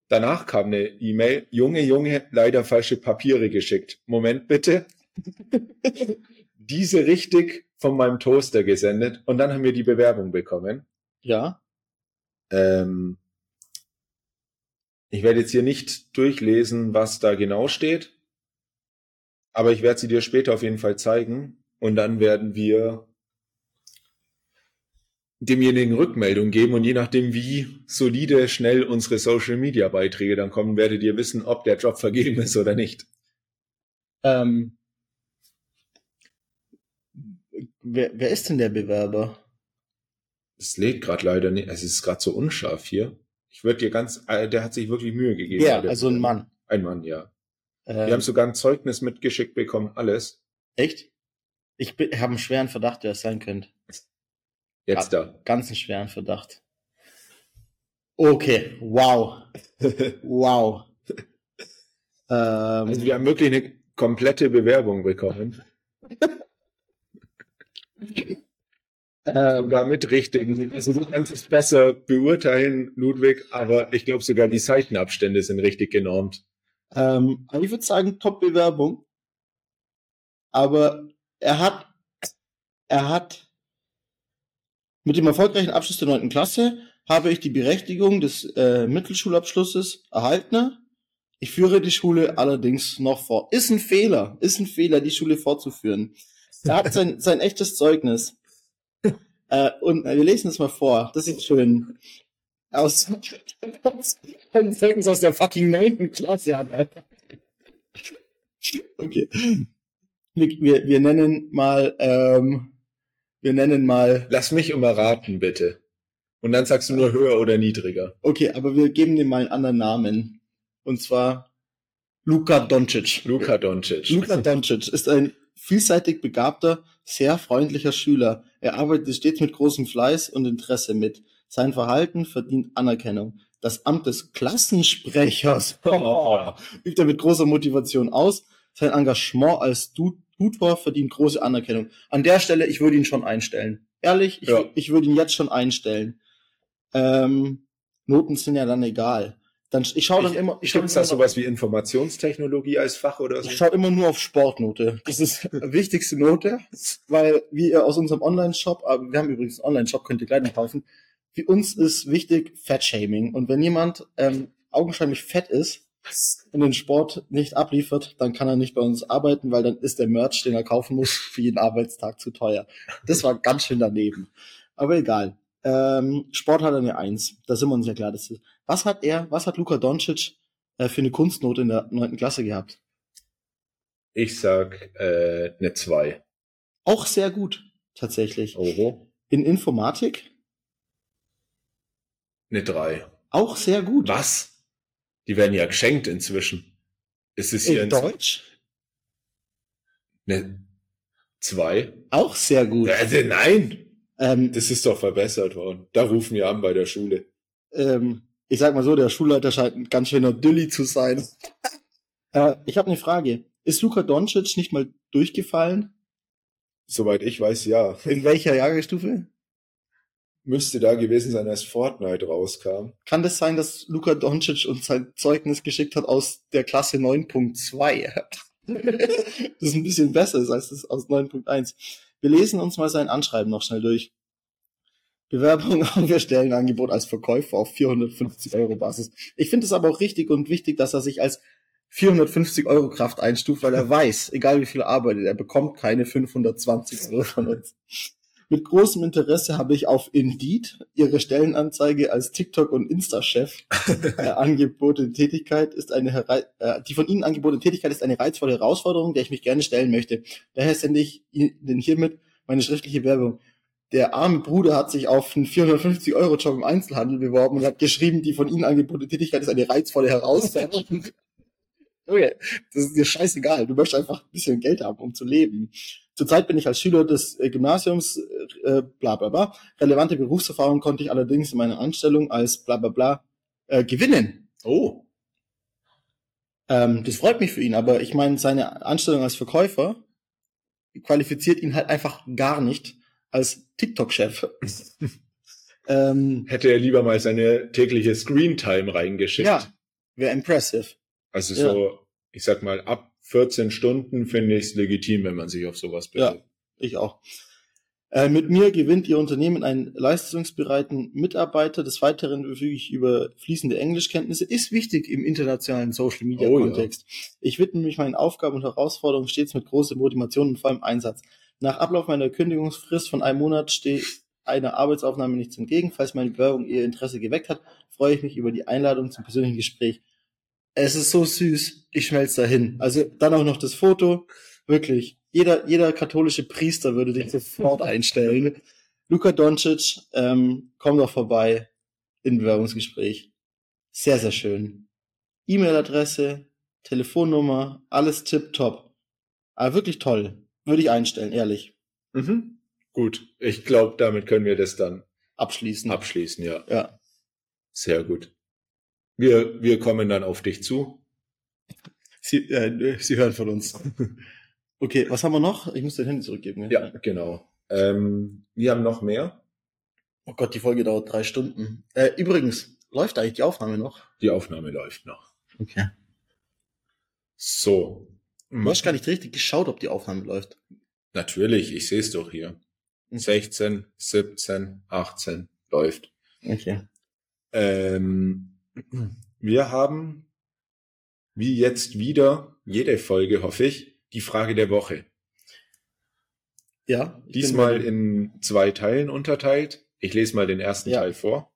Danach kam eine E-Mail, Junge, Junge, leider falsche Papiere geschickt. Moment bitte. [laughs] Diese richtig von meinem Toaster gesendet und dann haben wir die Bewerbung bekommen. Ja. Ähm, ich werde jetzt hier nicht durchlesen, was da genau steht, aber ich werde sie dir später auf jeden Fall zeigen und dann werden wir demjenigen Rückmeldung geben und je nachdem, wie solide schnell unsere Social Media Beiträge dann kommen, werdet ihr wissen, ob der Job vergeben ist oder nicht. Ähm, wer, wer ist denn der Bewerber? Es lädt gerade leider nicht, es ist gerade so unscharf hier. Ich würde dir ganz, äh, der hat sich wirklich Mühe gegeben. Ja, also ein Mann. Ein Mann, ja. Ähm, Wir haben sogar ein Zeugnis mitgeschickt bekommen, alles. echt? Ich habe einen schweren Verdacht, der es sein könnte. Jetzt da. Ganz einen schweren Verdacht. Okay, wow, [laughs] wow. Ähm, Also wir haben wirklich eine komplette Bewerbung bekommen. ähm, Sogar mit richtigen. Also du kannst es besser beurteilen, Ludwig, aber ich glaube sogar die Seitenabstände sind richtig genormt. ähm, ich würde sagen, Top-Bewerbung. Aber er hat, er hat mit dem erfolgreichen Abschluss der neunten Klasse habe ich die Berechtigung des äh, Mittelschulabschlusses erhalten. Ich führe die Schule allerdings noch fort. Ist ein Fehler, ist ein Fehler, die Schule fortzuführen. Er hat sein, [laughs] sein echtes Zeugnis. Äh, und äh, wir lesen es mal vor. Das ist schön. Aus ein Zeugnis aus der fucking neunten Klasse hat. Alter. Okay. Wir, wir, wir nennen mal, ähm, wir nennen mal, Lass mich immer raten, bitte. Und dann sagst du nur höher oder niedriger. okay, aber wir geben dem mal einen anderen Namen. Und zwar Luka Doncic. Luka Doncic. Luka Doncic ist ein vielseitig begabter, sehr freundlicher Schüler. Er arbeitet stets mit großem Fleiß und Interesse mit. Sein Verhalten verdient Anerkennung. Das Amt des Klassensprechers [laughs] übt er mit großer Motivation aus. Sein Engagement als Du- Tutor verdient große Anerkennung. An der Stelle, ich würde ihn schon einstellen. Ehrlich, ich, Ja. ich würde ihn jetzt schon einstellen. Ähm, Noten sind ja dann egal. Dann, ich schaue dann immer, ich schaue Gibt es da sowas wie Informationstechnologie als Fach oder so? ich schaue immer nur auf Sportnote. Das ist [laughs] die wichtigste Note, weil wie ihr aus unserem Online-Shop, äh, wir haben übrigens einen Online-Shop, könnt ihr Kleidung kaufen. Für uns ist wichtig Fettshaming. Und wenn jemand ähm, augenscheinlich fett ist und den Sport nicht abliefert, dann kann er nicht bei uns arbeiten, weil dann ist der Merch, den er kaufen muss, für jeden Arbeitstag zu teuer. Das war ganz schön daneben. Aber egal. Ähm, Sport hat er eine Eins. Da sind wir uns ja klar. Das ist, was hat er, was hat Luka Doncic äh, für eine Kunstnote in der neunten Klasse gehabt? Ich sag äh, eine 2. Auch sehr gut, tatsächlich. Euro. In Informatik Eine 3. Auch sehr gut. Was? Die werden ja geschenkt inzwischen. Ist es hier In in Deutsch? Ne, zwei? Auch sehr gut. Also nein, Ähm, das ist doch verbessert worden. Da rufen wir an bei der Schule. ähm, ich sag mal so, der Schulleiter scheint ein ganz schöner Dülli zu sein. [laughs] äh, ich habe eine Frage. Ist Luka Doncic nicht mal durchgefallen? Soweit ich weiß, ja. In welcher Jahrgangsstufe? Müsste da gewesen sein, als Fortnite rauskam. Kann das sein, dass Luka Doncic uns sein Zeugnis geschickt hat aus der Klasse 9.2? [laughs] das ist ein bisschen besser ist als das aus 9.1. Wir lesen uns mal sein Anschreiben noch schnell durch. Bewerbung [laughs] für Stellenangebot als Verkäufer auf 450 Euro Basis. Ich finde es aber auch richtig und wichtig, dass er sich als 450 Euro Kraft einstuft, weil er weiß, egal wie viel er arbeitet, er bekommt keine 520 Euro von uns. Mit großem Interesse habe ich auf Indeed ihre Stellenanzeige als TikTok- und Insta-Chef [laughs] äh, angebotene Tätigkeit ist eine äh, die von Ihnen angebotene Tätigkeit ist eine reizvolle Herausforderung, der ich mich gerne stellen möchte. Daher sende ich Ihnen hiermit meine schriftliche Werbung. Der arme Bruder hat sich auf einen 450 Euro Job im Einzelhandel beworben und hat geschrieben, die von Ihnen angebotene Tätigkeit ist eine reizvolle Herausforderung. [laughs] Okay, das ist dir scheißegal. Du möchtest einfach ein bisschen Geld haben, um zu leben. Zurzeit bin ich als Schüler des äh, Gymnasiums, äh, bla bla bla. Relevante Berufserfahrung konnte ich allerdings in meiner Anstellung als bla bla bla äh, gewinnen. Oh. Ähm, das freut mich für ihn, aber ich meine, seine Anstellung als Verkäufer qualifiziert ihn halt einfach gar nicht als TikTok-Chef. [laughs] ähm, Hätte er lieber mal seine tägliche Screentime reingeschickt. ja, wäre impressive. Also Ja. so, ich sag mal, ab 14 Stunden finde ich es legitim, wenn man sich auf sowas Ja. bewirbt. Ich auch. Äh, mit mir gewinnt Ihr Unternehmen einen leistungsbereiten Mitarbeiter. Des Weiteren verfüge ich über fließende Englischkenntnisse. Ist wichtig im internationalen Social Media Oh ja. Kontext. Ich widme mich meinen Aufgaben und Herausforderungen stets mit großer Motivation und vollem Einsatz. Nach Ablauf meiner Kündigungsfrist von einem Monat steht einer Arbeitsaufnahme nichts entgegen. Falls meine Bewerbung Ihr Interesse geweckt hat, freue ich mich über die Einladung zum persönlichen Gespräch. Es ist so süß. Ich schmelze dahin. Also dann auch noch das Foto. Wirklich. Jeder, jeder katholische Priester würde dich sofort einstellen. Luka Doncic, ähm, komm doch vorbei in Bewerbungsgespräch. Sehr, sehr schön. E-Mail-Adresse, Telefonnummer, alles tipptopp. Aber wirklich toll. Würde ich einstellen, ehrlich. Mhm. Gut. Ich glaube, damit können wir das dann Abschließen. abschließen, ja. ja. Sehr gut. Wir, wir kommen dann auf dich zu. Sie, äh, Sie hören von uns. [laughs] Okay, was haben wir noch? Ich muss dein Handy zurückgeben. Ja, genau. Ähm, wir haben noch mehr. Oh Gott, die Folge dauert drei Stunden. Äh, übrigens, läuft eigentlich die Aufnahme noch? Die Aufnahme läuft noch. Okay. So. Du hast gar nicht richtig geschaut, ob die Aufnahme läuft. Natürlich, ich sehe es doch hier. 16, 17, 18 läuft. Okay. Ähm, wir haben, wie jetzt wieder, jede Folge, hoffe ich, die Frage der Woche. Ja. Diesmal in zwei Teilen unterteilt. Ich lese mal den ersten Ja. Teil vor.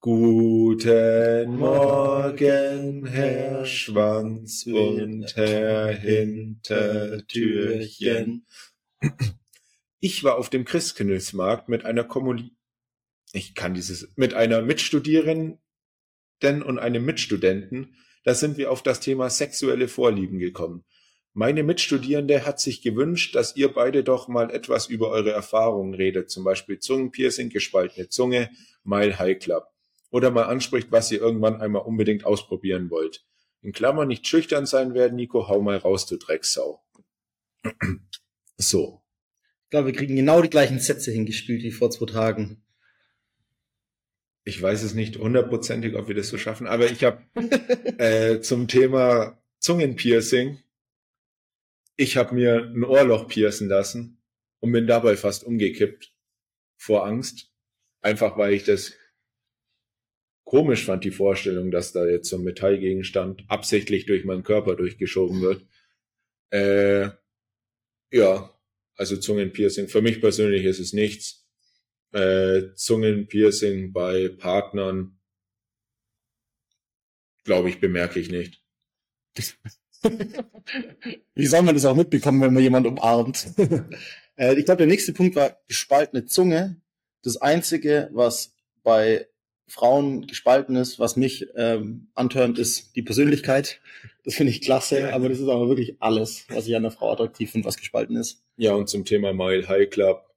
Guten Morgen, Herr Schwanz und Herr Hintertürchen. Ich war auf dem Christkindlesmarkt mit einer Kommuni ich kann dieses mit einer Mitstudierenden und einem Mitstudenten, da sind wir auf das Thema sexuelle Vorlieben gekommen. Meine Mitstudierende hat sich gewünscht, dass ihr beide doch mal etwas über eure Erfahrungen redet, zum Beispiel Zungenpiercing, gespaltene Zunge, Mile High Club. Oder mal anspricht, was ihr irgendwann einmal unbedingt ausprobieren wollt. In Klammern nicht schüchtern sein werden, Nico, hau mal raus, du Drecksau. [clears throat] So. Ich glaube, wir kriegen genau die gleichen Sätze hingespielt wie vor zwei Tagen. Ich weiß es nicht hundertprozentig, ob wir das so schaffen, aber ich habe [laughs] äh, zum Thema Zungenpiercing, ich habe mir ein Ohrloch piercen lassen und bin dabei fast umgekippt vor Angst. Einfach weil ich das komisch fand, die Vorstellung, dass da jetzt so ein Metallgegenstand absichtlich durch meinen Körper durchgeschoben wird. Äh, ja, also Zungenpiercing. Für mich persönlich ist es nichts. Äh, Zungenpiercing bei Partnern, glaube ich, bemerke ich nicht. [laughs] Wie soll man das auch mitbekommen, wenn man jemand umarmt? [laughs] äh, ich glaube, der nächste Punkt war gespaltene Zunge. Das Einzige, was bei Frauen gespalten ist. Was mich ähm, antörnt, ist die Persönlichkeit. Das finde ich klasse, aber das ist aber wirklich alles, was ich an der Frau attraktiv finde, was gespalten ist. Ja, und zum Thema Mile High Club.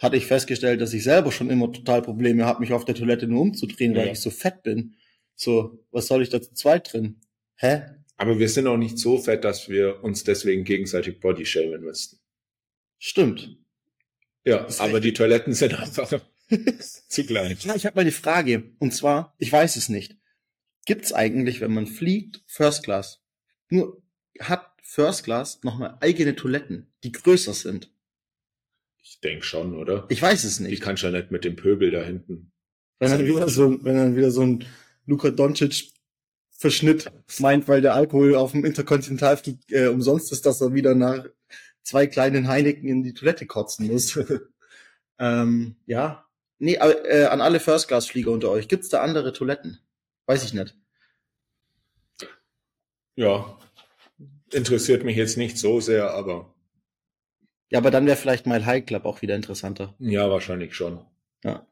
Hatte ich festgestellt, dass ich selber schon immer total Probleme habe, mich auf der Toilette nur umzudrehen, weil Ja. ich so fett bin. So, was soll ich da zu zweit drin? Hä? Aber wir sind auch nicht so fett, dass wir uns deswegen gegenseitig bodyshamen müssten. Stimmt. Ja, aber die Toiletten sind einfach [laughs] zu klein. Ja, ich habe mal die Frage. Und zwar, ich weiß es nicht. Gibt's eigentlich, wenn man fliegt, First Class? Nur hat First Class nochmal eigene Toiletten, die größer sind? Ich denk schon, oder? Ich weiß es nicht. kannst du ja nicht mit dem Pöbel da hinten. Wenn dann wieder so, wenn dann wieder so ein Luka Doncic Verschnitt meint, weil der Alkohol auf dem Interkontinentalflug äh, umsonst ist, dass er wieder nach zwei kleinen Heineken in die Toilette kotzen muss. [laughs] ähm, ja. Nee, aber, äh, an alle First-Class-Flieger unter euch, gibt's da andere Toiletten? Weiß ich nicht. Ja. Interessiert mich jetzt nicht so sehr, aber Ja, aber dann wäre vielleicht Mile High Club auch wieder interessanter. ja, wahrscheinlich schon. Ja.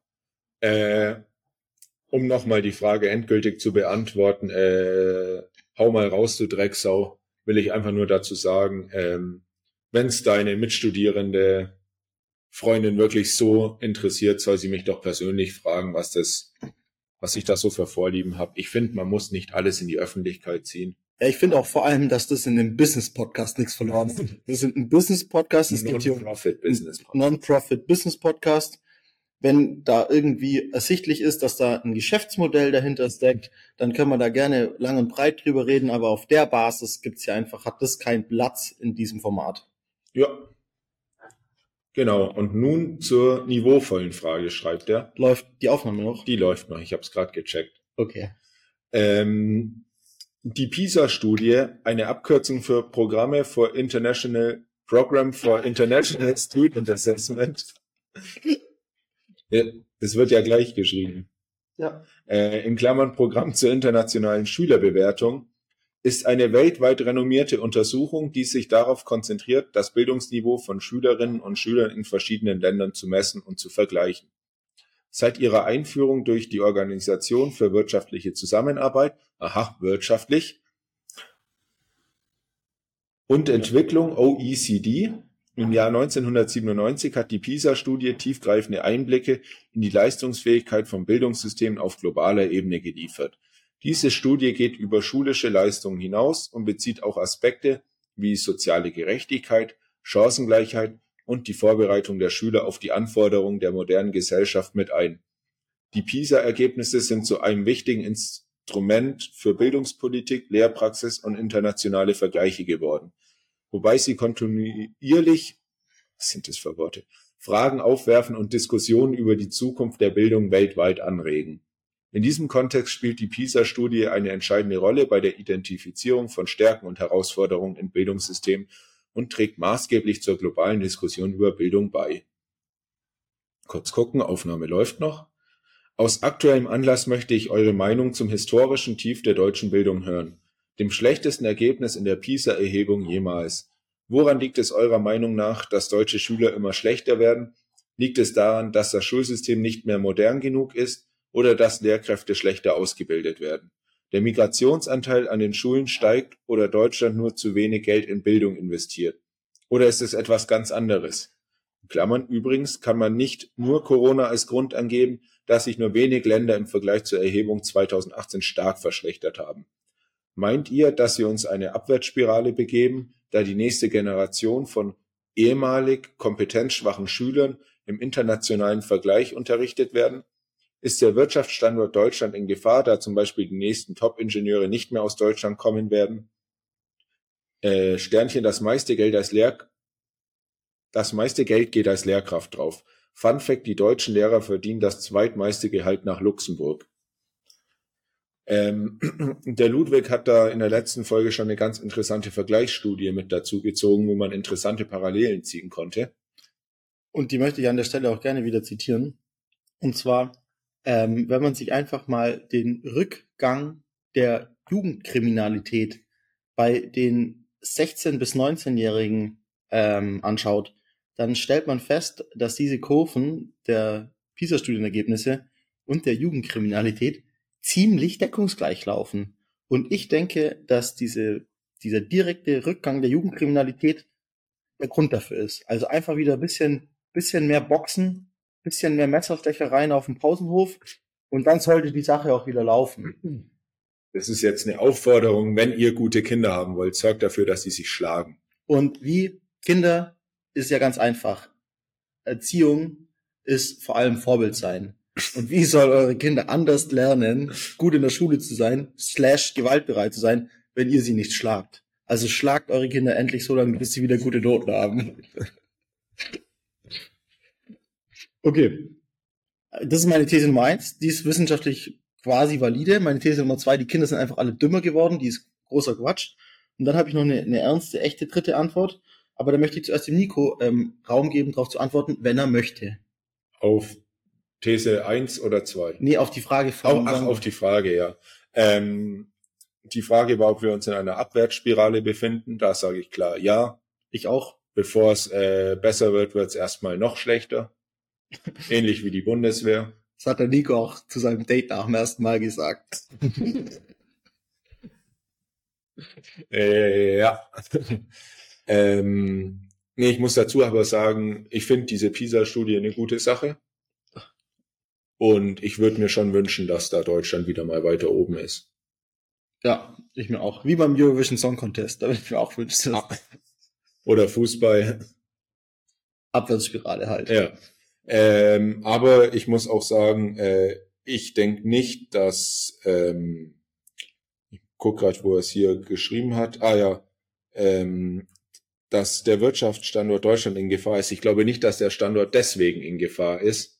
Äh, um nochmal die Frage endgültig zu beantworten, äh, hau mal raus, du Drecksau, will ich einfach nur dazu sagen, ähm, wenn's deine mitstudierende Freundin wirklich so interessiert, soll sie mich doch persönlich fragen, was das, was ich da so für Vorlieben habe. Ich finde, man muss nicht alles in die Öffentlichkeit ziehen. Ja, ich finde auch vor allem, dass das in dem Business-Podcast nichts verloren hat. [laughs] Wir sind ein Business-Podcast, es geht hier um Non-Profit-Business. Non-Profit Business Podcast. Wenn da irgendwie ersichtlich ist, dass da ein Geschäftsmodell dahinter steckt, dann können wir da gerne lang und breit drüber reden, aber auf der Basis gibt's ja einfach, hat das keinen Platz in diesem Format. Ja. Genau. Und nun zur niveauvollen Frage, schreibt er. Läuft die Aufnahme noch? Die läuft noch. Ich habe es gerade gecheckt. Okay. Ähm, die PISA-Studie, eine Abkürzung für Programme for International Program for International Student Assessment. Das wird ja gleich geschrieben. Ja. Äh, in Klammern Programm zur internationalen Schülerbewertung ist eine weltweit renommierte Untersuchung, die sich darauf konzentriert, das Bildungsniveau von Schülerinnen und Schülern in verschiedenen Ländern zu messen und zu vergleichen. Seit ihrer Einführung durch die Organisation für wirtschaftliche Zusammenarbeit, aha, wirtschaftlich, und Entwicklung OECD im Jahr 1997 hat die PISA-Studie tiefgreifende Einblicke in die Leistungsfähigkeit von Bildungssystemen auf globaler Ebene geliefert. Diese Studie geht über schulische Leistungen hinaus und bezieht auch Aspekte wie soziale Gerechtigkeit, Chancengleichheit und die Vorbereitung der Schüler auf die Anforderungen der modernen Gesellschaft mit ein. Die PISA-Ergebnisse sind zu einem wichtigen Instrument für Bildungspolitik, Lehrpraxis und internationale Vergleiche geworden, wobei sie kontinuierlich, sind das für Worte, Fragen aufwerfen und Diskussionen über die Zukunft der Bildung weltweit anregen. In diesem Kontext spielt die PISA-Studie eine entscheidende Rolle bei der Identifizierung von Stärken und Herausforderungen im Bildungssystem und trägt maßgeblich zur globalen Diskussion über Bildung bei. Kurz gucken, Aufnahme läuft noch. Aus aktuellem Anlass möchte ich eure Meinung zum historischen Tief der deutschen Bildung hören, dem schlechtesten Ergebnis in der PISA-Erhebung jemals. Woran liegt es eurer Meinung nach, dass deutsche Schüler immer schlechter werden? Liegt es daran, dass das Schulsystem nicht mehr modern genug ist oder dass Lehrkräfte schlechter ausgebildet werden? Der Migrationsanteil an den Schulen steigt oder Deutschland nur zu wenig Geld in Bildung investiert? Oder ist es etwas ganz anderes? Klammern übrigens kann man nicht nur Corona als Grund angeben, dass sich nur wenig Länder im Vergleich zur Erhebung 2018 stark verschlechtert haben. Meint ihr, dass wir uns eine Abwärtsspirale begeben, da die nächste Generation von ehemalig kompetenzschwachen Schülern im internationalen Vergleich unterrichtet werden? Ist der Wirtschaftsstandort Deutschland in Gefahr, da zum Beispiel die nächsten Top-Ingenieure nicht mehr aus Deutschland kommen werden? Äh, Sternchen, das meiste Geld als Lehr das meiste Geld geht als Lehrkraft drauf. Fun Fact, die deutschen Lehrer verdienen das zweitmeiste Gehalt nach Luxemburg. Ähm, [clears throat] der Ludwig hat da in der letzten Folge schon eine ganz interessante Vergleichsstudie mit dazu gezogen, wo man interessante Parallelen ziehen konnte. Und die möchte ich an der Stelle auch gerne wieder zitieren. Und zwar, ähm, wenn man sich einfach mal den Rückgang der Jugendkriminalität bei den 16- bis 19-Jährigen ähm, anschaut, dann stellt man fest, dass diese Kurven der PISA-Studienergebnisse und der Jugendkriminalität ziemlich deckungsgleich laufen. Und ich denke, dass diese, dieser direkte Rückgang der Jugendkriminalität der Grund dafür ist. Also einfach wieder ein bisschen, bisschen mehr Boxen, bisschen mehr Messerstechereien auf dem Pausenhof und dann sollte die Sache auch wieder laufen. Das ist jetzt eine Aufforderung, wenn ihr gute Kinder haben wollt, sorgt dafür, dass sie sich schlagen. Und wie Kinder ist ja ganz einfach. Erziehung ist vor allem Vorbild sein. Und wie soll eure Kinder anders lernen, gut in der Schule zu sein, slash gewaltbereit zu sein, wenn ihr sie nicht schlagt? Also schlagt eure Kinder endlich so lange, bis sie wieder gute Noten haben. Okay. Das ist meine These Nummer eins. Die ist wissenschaftlich quasi valide. Meine These Nummer zwei, die Kinder sind einfach alle dümmer geworden. Die ist großer Quatsch. Und dann habe ich noch eine, eine ernste, echte dritte Antwort. Aber da möchte ich zuerst dem Nico ähm, Raum geben, darauf zu antworten, wenn er möchte. Auf These eins oder zwei? Nee, auf die Frage von. Ach, auf die Frage, ja. Ähm, die Frage war, ob wir uns in einer Abwärtsspirale befinden. Da sage ich klar, ja. Ich auch. Bevor es äh, besser wird, wird es erstmal noch schlechter. Ähnlich wie die Bundeswehr. Das hat der Nico auch zu seinem Date nach dem ersten Mal gesagt. [laughs] äh, ja. ähm, nee, ich muss dazu aber sagen, ich finde diese PISA-Studie eine gute Sache. Und ich würde mir schon wünschen, dass da Deutschland wieder mal weiter oben ist. Ja, ich mir auch. Wie beim Eurovision Song Contest, da würde ich mir auch wünschen. Ah. Oder Fußball. Abwärtsspirale halt. Ja. Ähm, aber ich muss auch sagen, äh, ich denke nicht, dass ähm, ich guck gerade, wo er es hier geschrieben hat. Ah ja, ähm, dass der Wirtschaftsstandort Deutschland in Gefahr ist. Ich glaube nicht, dass der Standort deswegen in Gefahr ist,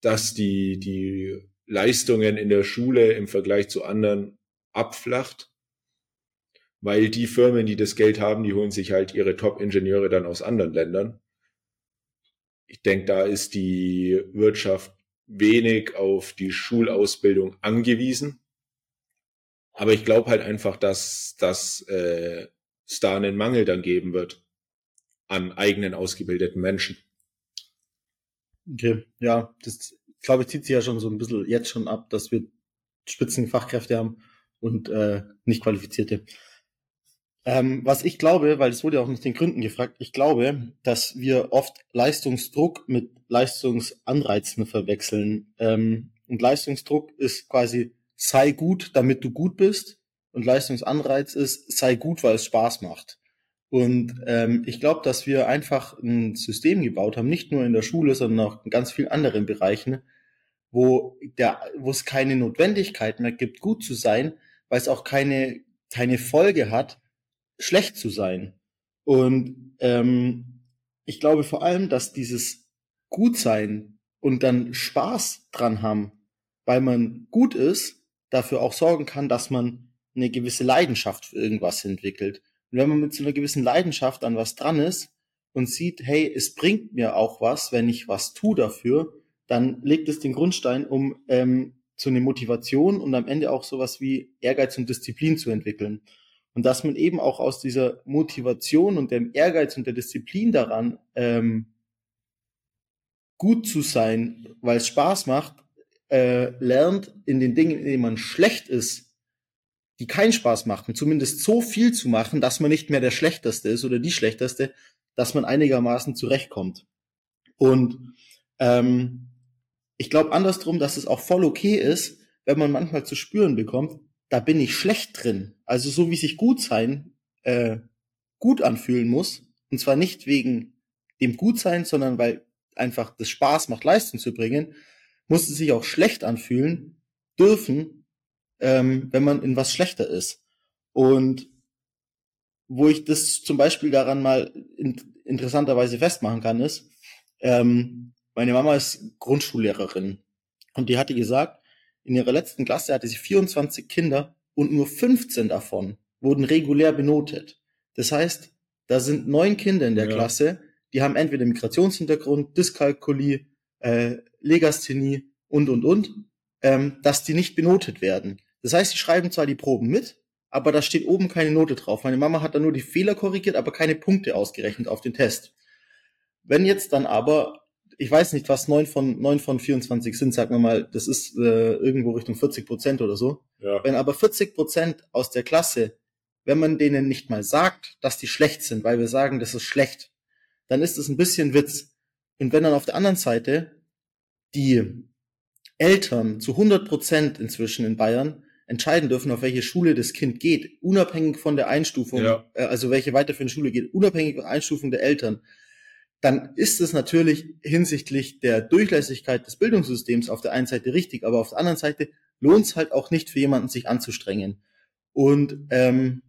dass die die Leistungen in der Schule im Vergleich zu anderen abflacht, weil die Firmen, die das Geld haben, die holen sich halt ihre Top-Ingenieure dann aus anderen Ländern ich denke, da ist die Wirtschaft wenig auf die Schulausbildung angewiesen. Aber ich glaube halt einfach, dass, dass äh, es da einen Mangel dann geben wird an eigenen ausgebildeten Menschen. Okay, ja, das glaube ich zieht sich ja schon so ein bisschen jetzt schon ab, dass wir Spitzenfachkräfte haben und äh, nicht qualifizierte. Ähm, was ich glaube, weil es wurde ja auch nach den Gründen gefragt, ich glaube, dass wir oft Leistungsdruck mit Leistungsanreizen verwechseln. Ähm, und Leistungsdruck ist quasi, sei gut, damit du gut bist. Und Leistungsanreiz ist, sei gut, weil es Spaß macht. Und ähm, ich glaube, dass wir einfach ein System gebaut haben, nicht nur in der Schule, sondern auch in ganz vielen anderen Bereichen, wo der, wo es keine Notwendigkeit mehr gibt, gut zu sein, weil es auch keine keine Folge hat, schlecht zu sein. Und ähm, ich glaube vor allem, dass dieses Gutsein und dann Spaß dran haben, weil man gut ist, dafür auch sorgen kann, dass man eine gewisse Leidenschaft für irgendwas entwickelt. Und wenn man mit so einer gewissen Leidenschaft an was dran ist und sieht, hey, es bringt mir auch was, wenn ich was tue dafür, dann legt es den Grundstein, um ähm, zu einer Motivation und am Ende auch sowas wie Ehrgeiz und Disziplin zu entwickeln. Und dass man eben auch aus dieser Motivation und dem Ehrgeiz und der Disziplin daran, ähm, gut zu sein, weil es Spaß macht, äh, lernt in den Dingen, in denen man schlecht ist, die keinen Spaß machen, zumindest so viel zu machen, dass man nicht mehr der Schlechteste ist oder die Schlechteste, dass man einigermaßen zurechtkommt. Und ähm, ich glaube andersrum, dass es auch voll okay ist, wenn man manchmal zu spüren bekommt, da bin ich schlecht drin. Also so wie sich gut sein äh, gut anfühlen muss. Und zwar nicht wegen dem Gutsein, sondern weil einfach das Spaß macht, Leistung zu bringen, muss es sich auch schlecht anfühlen dürfen, ähm, wenn man in was schlechter ist. Und wo ich das zum Beispiel daran mal in, interessanterweise festmachen kann, ist, ähm, meine Mama ist Grundschullehrerin und die hatte gesagt, in ihrer letzten Klasse hatte sie 24 Kinder und nur 15 davon wurden regulär benotet. Das heißt, da sind neun Kinder in der ja. Klasse, die haben entweder Migrationshintergrund, Dyskalkulie, äh, Legasthenie und, und, und, ähm, dass die nicht benotet werden. Das heißt, sie schreiben zwar die Proben mit, aber da steht oben keine Note drauf. Meine Mama hat da nur die Fehler korrigiert, aber keine Punkte ausgerechnet auf den Test. Wenn jetzt dann aber ich weiß nicht, was neun von, neun von 24 sind, sagen wir mal, das ist äh, irgendwo Richtung 40 Prozent oder so. Ja. Wenn aber 40 Prozent aus der Klasse, wenn man denen nicht mal sagt, dass die schlecht sind, weil wir sagen, das ist schlecht, dann ist es ein bisschen Witz. Und wenn dann auf der anderen Seite die Eltern zu 100 Prozent inzwischen in Bayern entscheiden dürfen, auf welche Schule das Kind geht, unabhängig von der Einstufung, Ja. äh, also welche weiterführende Schule geht, unabhängig von der Einstufung der Eltern, dann ist es natürlich hinsichtlich der Durchlässigkeit des Bildungssystems auf der einen Seite richtig, aber auf der anderen Seite lohnt es halt auch nicht für jemanden, sich anzustrengen. Und ähm,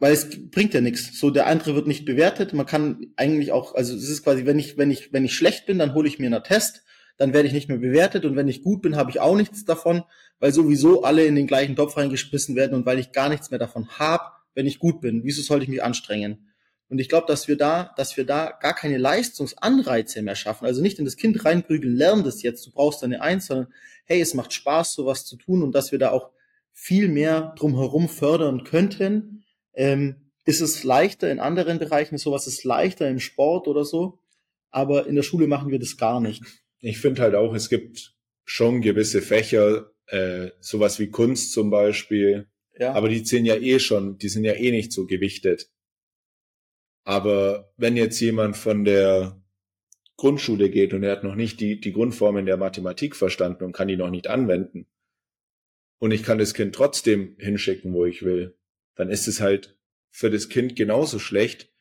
weil es bringt ja nichts. So der andere wird nicht bewertet. Man kann eigentlich auch, also es ist quasi, wenn ich wenn ich wenn ich schlecht bin, dann hole ich mir einen Test, dann werde ich nicht mehr bewertet und wenn ich gut bin, habe ich auch nichts davon, weil sowieso alle in den gleichen Topf reingeschmissen werden und weil ich gar nichts mehr davon habe, wenn ich gut bin. Wieso sollte ich mich anstrengen? Und ich glaube, dass wir da, dass wir da gar keine Leistungsanreize mehr schaffen. Also nicht in das Kind reinprügeln, lern das jetzt, du brauchst deine Eins, sondern hey, es macht Spaß, sowas zu tun und dass wir da auch viel mehr drumherum fördern könnten. Ähm, ist es leichter in anderen Bereichen, sowas ist leichter im Sport oder so, aber in der Schule machen wir das gar nicht. Ich finde halt auch, es gibt schon gewisse Fächer, äh, sowas wie Kunst zum Beispiel, Ja, aber die sind ja eh schon, die sind ja eh nicht so gewichtet. Aber wenn jetzt jemand von der Grundschule geht und er hat noch nicht die, die Grundformen der Mathematik verstanden und kann die noch nicht anwenden, und ich kann das Kind trotzdem hinschicken, wo ich will, dann ist es halt für das Kind genauso schlecht,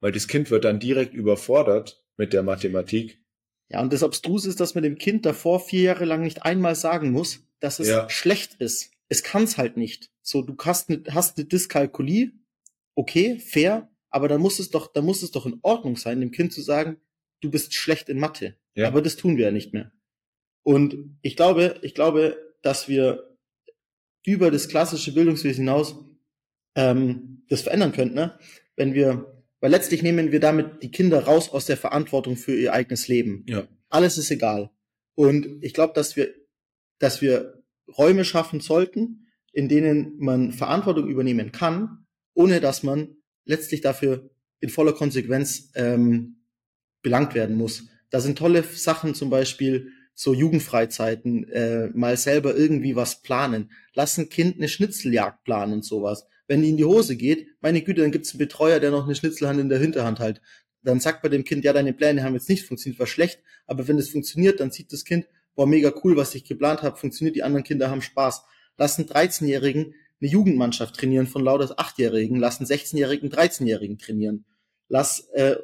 weil das Kind wird dann direkt überfordert mit der Mathematik. ja, und das Abstruse ist, dass man dem Kind davor vier Jahre lang nicht einmal sagen muss, dass es Ja. schlecht ist. Es kann es halt nicht. So, du hast eine, hast eine Dyskalkulie, okay, fair, aber dann muss es doch, dann muss es doch in Ordnung sein, dem Kind zu sagen, du bist schlecht in Mathe. Ja. Aber das tun wir ja nicht mehr. Und ich glaube, ich glaube, dass wir über das klassische Bildungswesen hinaus ähm, das verändern könnten, ne? wenn wir, weil letztlich nehmen wir damit die Kinder raus aus der Verantwortung für ihr eigenes Leben. Ja. Alles ist egal. Und ich glaube, dass wir, dass wir Räume schaffen sollten, in denen man Verantwortung übernehmen kann, ohne dass man letztlich dafür in voller Konsequenz ähm, belangt werden muss. Da sind tolle Sachen, zum Beispiel so Jugendfreizeiten, äh, mal selber irgendwie was planen. Lass ein Kind eine Schnitzeljagd planen und sowas. Wenn die in die Hose geht, meine Güte, dann gibt's einen Betreuer, der noch eine Schnitzelhand in der Hinterhand hat. Dann sagt bei dem Kind, ja, deine Pläne haben jetzt nicht funktioniert, war schlecht, aber wenn es funktioniert, dann sieht das Kind, boah, mega cool, was ich geplant habe, funktioniert, die anderen Kinder haben Spaß. Lass einen 13-Jährigen eine Jugendmannschaft trainieren von lauter 8-Jährigen, lass einen 16-Jährigen 13-Jährigen trainieren. Lass äh,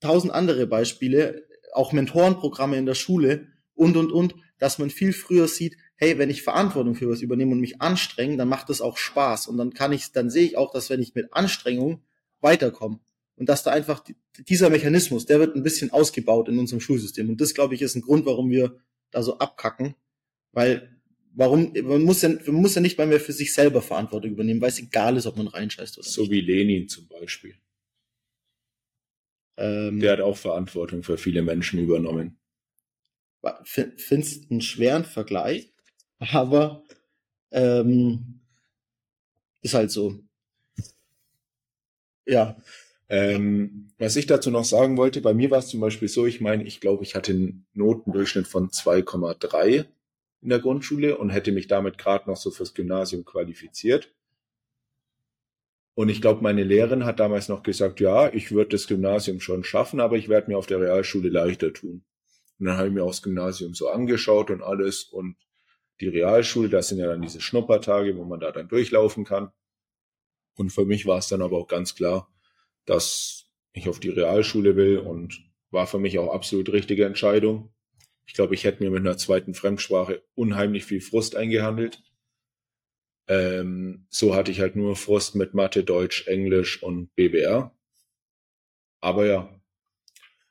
tausend andere Beispiele, auch Mentorenprogramme in der Schule und, und, und, dass man viel früher sieht, hey, wenn ich Verantwortung für was übernehme und mich anstrenge, dann macht das auch Spaß. Und dann kann ich, dann sehe ich auch, dass wenn ich mit Anstrengung weiterkomme und dass da einfach die, dieser Mechanismus, der wird ein bisschen ausgebaut in unserem Schulsystem. Und das, glaube ich, ist ein Grund, warum wir da so abkacken, weil warum, man muss ja, man muss ja nicht mal mehr für sich selber Verantwortung übernehmen, weil es egal ist, ob man reinscheißt oder So nicht. wie Lenin zum Beispiel. Ähm, Der hat auch Verantwortung für viele Menschen übernommen. findest einen schweren Vergleich, aber ähm, ist halt so. Ja, Ähm, was ich dazu noch sagen wollte, bei mir war es zum Beispiel so, ich meine, ich glaube, ich hatte einen Notendurchschnitt von 2,3 in der Grundschule und hätte mich damit gerade noch so fürs Gymnasium qualifiziert. Und ich glaube, meine Lehrerin hat damals noch gesagt, ja, ich würde das Gymnasium schon schaffen, aber ich werde mir auf der Realschule leichter tun. Und dann habe ich mir auch das Gymnasium so angeschaut und alles und die Realschule, das sind ja dann diese Schnuppertage, wo man da dann durchlaufen kann. Und für mich war es dann aber auch ganz klar, dass ich auf die Realschule will und war für mich auch absolut richtige Entscheidung. Ich glaube, ich hätte mir mit einer zweiten Fremdsprache unheimlich viel Frust eingehandelt. Ähm, so hatte ich halt nur Frust mit Mathe, Deutsch, Englisch und BWR. Aber ja,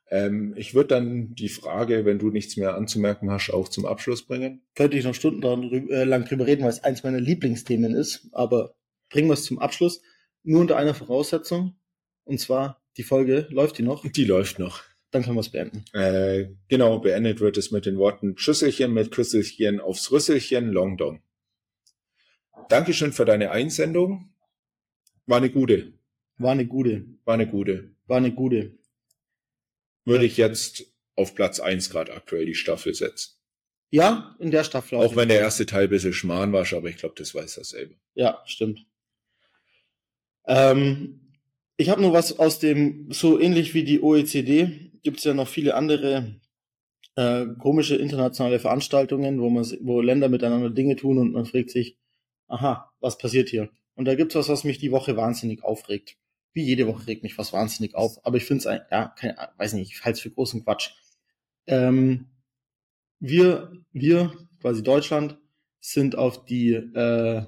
ähm, ich würde dann die Frage, wenn du nichts mehr anzumerken hast, auch zum Abschluss bringen. könnte ich noch stundenlang äh, lang drüber reden, weil es eins meiner Lieblingsthemen ist, aber bringen wir es zum Abschluss. Nur unter einer Voraussetzung, und zwar die Folge, läuft die noch? Die läuft noch. Dann können wir es beenden. Äh, genau, beendet wird es mit den Worten Schüsselchen mit Küsselchen aufs Rüsselchen, Long Dong. Dankeschön für deine Einsendung. War eine gute. War eine gute, War eine gute. war eine gute. Würde ich jetzt auf Platz eins gerade aktuell die Staffel setzt. Ja, in der Staffel. Auch wenn der erste Teil ein bisschen Schmarrn war, aber ich glaube, das weiß dasselbe. Ja, stimmt. Ähm, ich habe nur was aus dem, so ähnlich wie die OECD, gibt es ja noch viele andere äh, komische internationale Veranstaltungen, wo man, wo Länder miteinander Dinge tun und man fragt sich, aha, was passiert hier? Und da gibt's was, was mich die Woche wahnsinnig aufregt. Wie jede Woche regt mich was wahnsinnig auf, aber ich finde es, ja, kein, weiß nicht, ich halte es für großen Quatsch. Ähm, wir, wir, quasi Deutschland, sind auf die äh,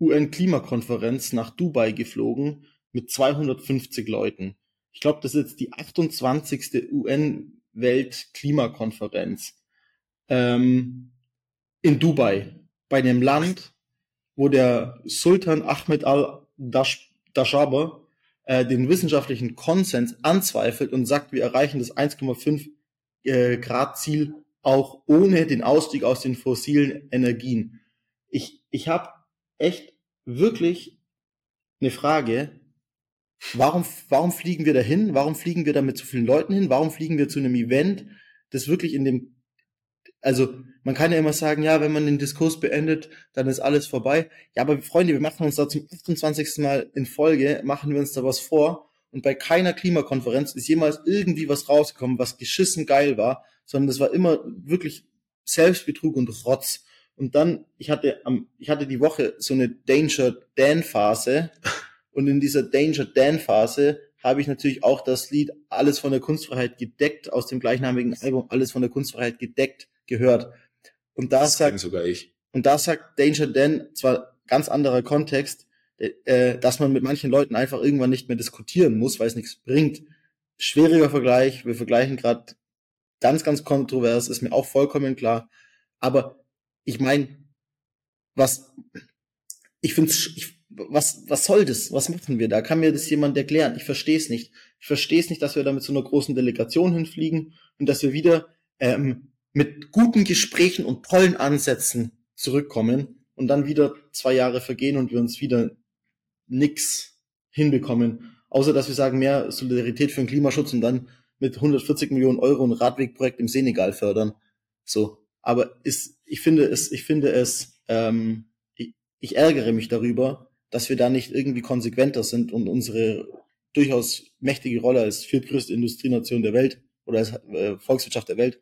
UN-Klimakonferenz nach Dubai geflogen mit 250 Leuten. Ich glaube, das ist jetzt die 28. UN-Weltklimakonferenz ähm, in Dubai, bei dem Land, wo der Sultan Ahmed al-Dashaba äh, den wissenschaftlichen Konsens anzweifelt und sagt, wir erreichen das 1,5 äh, Grad Ziel auch ohne den Ausstieg aus den fossilen Energien. Ich, ich habe echt wirklich eine Frage. Warum, warum fliegen wir dahin? Warum fliegen wir da mit so vielen Leuten hin? Warum fliegen wir zu einem Event, das wirklich in dem, also man kann ja immer sagen, ja, wenn man den Diskurs beendet, dann ist alles vorbei. Ja, aber Freunde, wir machen uns da zum 28. Mal in Folge, machen wir uns da was vor. Und bei keiner Klimakonferenz ist jemals irgendwie was rausgekommen, was geschissen geil war, sondern das war immer wirklich Selbstbetrug und Rotz. Und dann, ich hatte am, ich hatte die Woche so eine Danger Dan Phase. [laughs] Und in dieser Danger Dan Phase habe ich natürlich auch das Lied Alles von der Kunstfreiheit gedeckt aus dem gleichnamigen Album Alles von der Kunstfreiheit gedeckt gehört. Und da Das sagt, sogar ich. und da sagt Danger Dan, zwar ganz anderer Kontext, äh, dass man mit manchen Leuten einfach irgendwann nicht mehr diskutieren muss, weil es nichts bringt. Schwieriger Vergleich, wir vergleichen gerade ganz, ganz kontrovers, ist mir auch vollkommen klar. Aber ich meine, was, ich finde, ich, was, was soll das? Was machen wir da? Kann mir das jemand erklären? Ich verstehe es nicht. Ich verstehe es nicht, dass wir da mit so einer großen Delegation hinfliegen und dass wir wieder ähm, mit guten Gesprächen und tollen Ansätzen zurückkommen und dann wieder zwei Jahre vergehen und wir uns wieder nix hinbekommen. Außer, dass wir sagen, mehr Solidarität für den Klimaschutz und dann mit 140 Millionen Euro ein Radwegprojekt im Senegal fördern. So. Aber ist, ich finde es, ich finde es, ähm, ich, ich ärgere mich darüber, dass wir da nicht irgendwie konsequenter sind und unsere durchaus mächtige Rolle als viertgrößte Industrienation der Welt oder als äh, Volkswirtschaft der Welt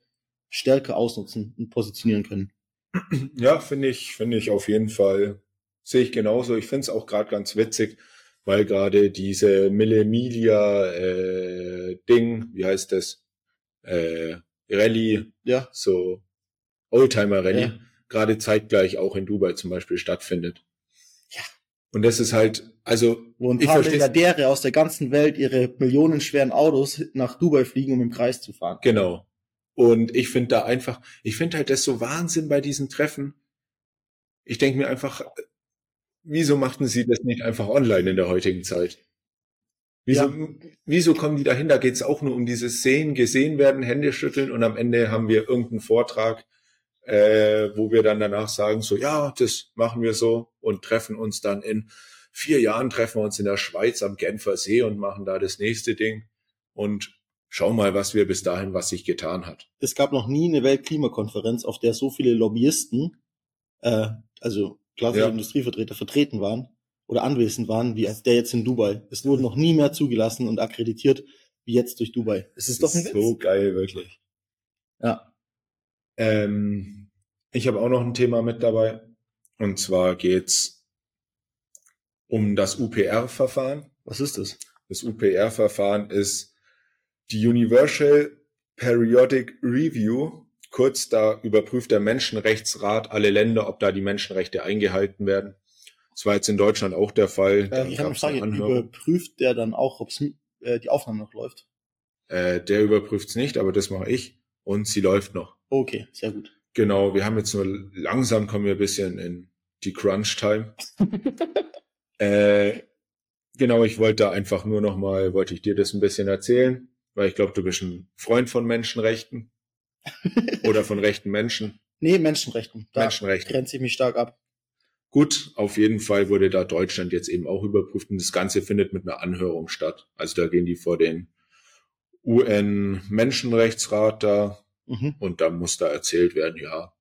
stärker ausnutzen und positionieren können. [clears throat] Ja, finde ich, finde ich auf jeden Fall, sehe ich genauso. Ich finde es auch gerade ganz witzig, weil gerade diese Mille Miglia äh, Ding, wie heißt das? Äh, Rallye, Ja, so Oldtimer Rallye, Ja. gerade zeitgleich auch in Dubai zum Beispiel stattfindet. Ja. Und das ist halt, also wo ein paar Milliardäre aus der ganzen Welt ihre millionenschweren Autos nach Dubai fliegen, um im Kreis zu fahren. Genau. Und ich finde da einfach, ich finde halt das so Wahnsinn bei diesen Treffen. Ich denke mir einfach, wieso machten sie das nicht einfach online in der heutigen Zeit? Wieso, wieso kommen die dahin? Da geht's auch nur um dieses Sehen, gesehen werden, Hände schütteln und am Ende haben wir irgendeinen Vortrag, äh, wo wir dann danach sagen, so ja, das machen wir so und treffen uns dann in vier Jahren, treffen wir uns in der Schweiz am Genfer See und machen da das nächste Ding und schau mal, was wir bis dahin, was sich getan hat. Es gab noch nie eine Weltklimakonferenz, auf der so viele Lobbyisten, äh, also klassische Ja. Industrievertreter, vertreten waren oder anwesend waren, wie als der jetzt in Dubai. Es wurde noch nie mehr zugelassen und akkreditiert wie jetzt durch Dubai. Es ist doch ein Witz. so geil, wirklich. Ja. Ähm, ich habe auch noch ein Thema mit dabei. Und zwar geht's um das UPR-Verfahren. Was ist das? Das UPR-Verfahren ist die Universal Periodic Review. Kurz, da überprüft der Menschenrechtsrat alle Länder, ob da die Menschenrechte eingehalten werden. Das war jetzt in Deutschland auch der Fall. Äh, ich habe eine Frage. Überprüft der dann auch, ob äh, die Aufnahme noch läuft? Äh, der überprüft's nicht, aber das mache ich. Und sie läuft noch. Okay, sehr gut. Genau, wir haben jetzt nur langsam kommen wir ein bisschen in die Crunch-Time. [laughs] äh, genau, ich wollte da einfach nur noch mal, wollte ich dir das ein bisschen erzählen, weil ich glaube, du bist ein Freund von Menschenrechten oder von rechten Menschen. [laughs] Nee, Menschenrechten. Da Menschenrechte. grenze ich mich stark ab. Gut, auf jeden Fall wurde da Deutschland jetzt eben auch überprüft und das Ganze findet mit einer Anhörung statt. Also da gehen die vor den UN-Menschenrechtsrat da Mhm. und da muss da erzählt werden, ja,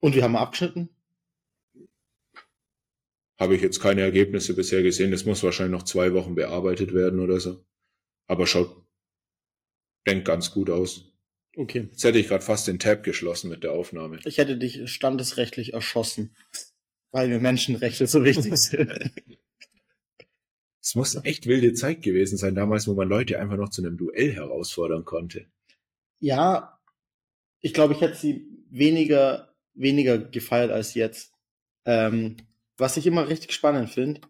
Und wir haben abgeschnitten? habe ich jetzt keine Ergebnisse bisher gesehen. Das muss wahrscheinlich noch zwei Wochen bearbeitet werden oder so. Aber schaut, denkt ganz gut aus. Okay. Jetzt hätte ich gerade fast den Tab geschlossen mit der Aufnahme. Ich hätte dich standesrechtlich erschossen, weil mir Menschenrechte so wichtig [laughs] sind. Es muss eine echt wilde Zeit gewesen sein damals, wo man Leute einfach noch zu einem Duell herausfordern konnte. ja, ich glaube, ich hätte sie weniger, weniger gefeiert als jetzt. Ähm, was ich immer richtig spannend finde,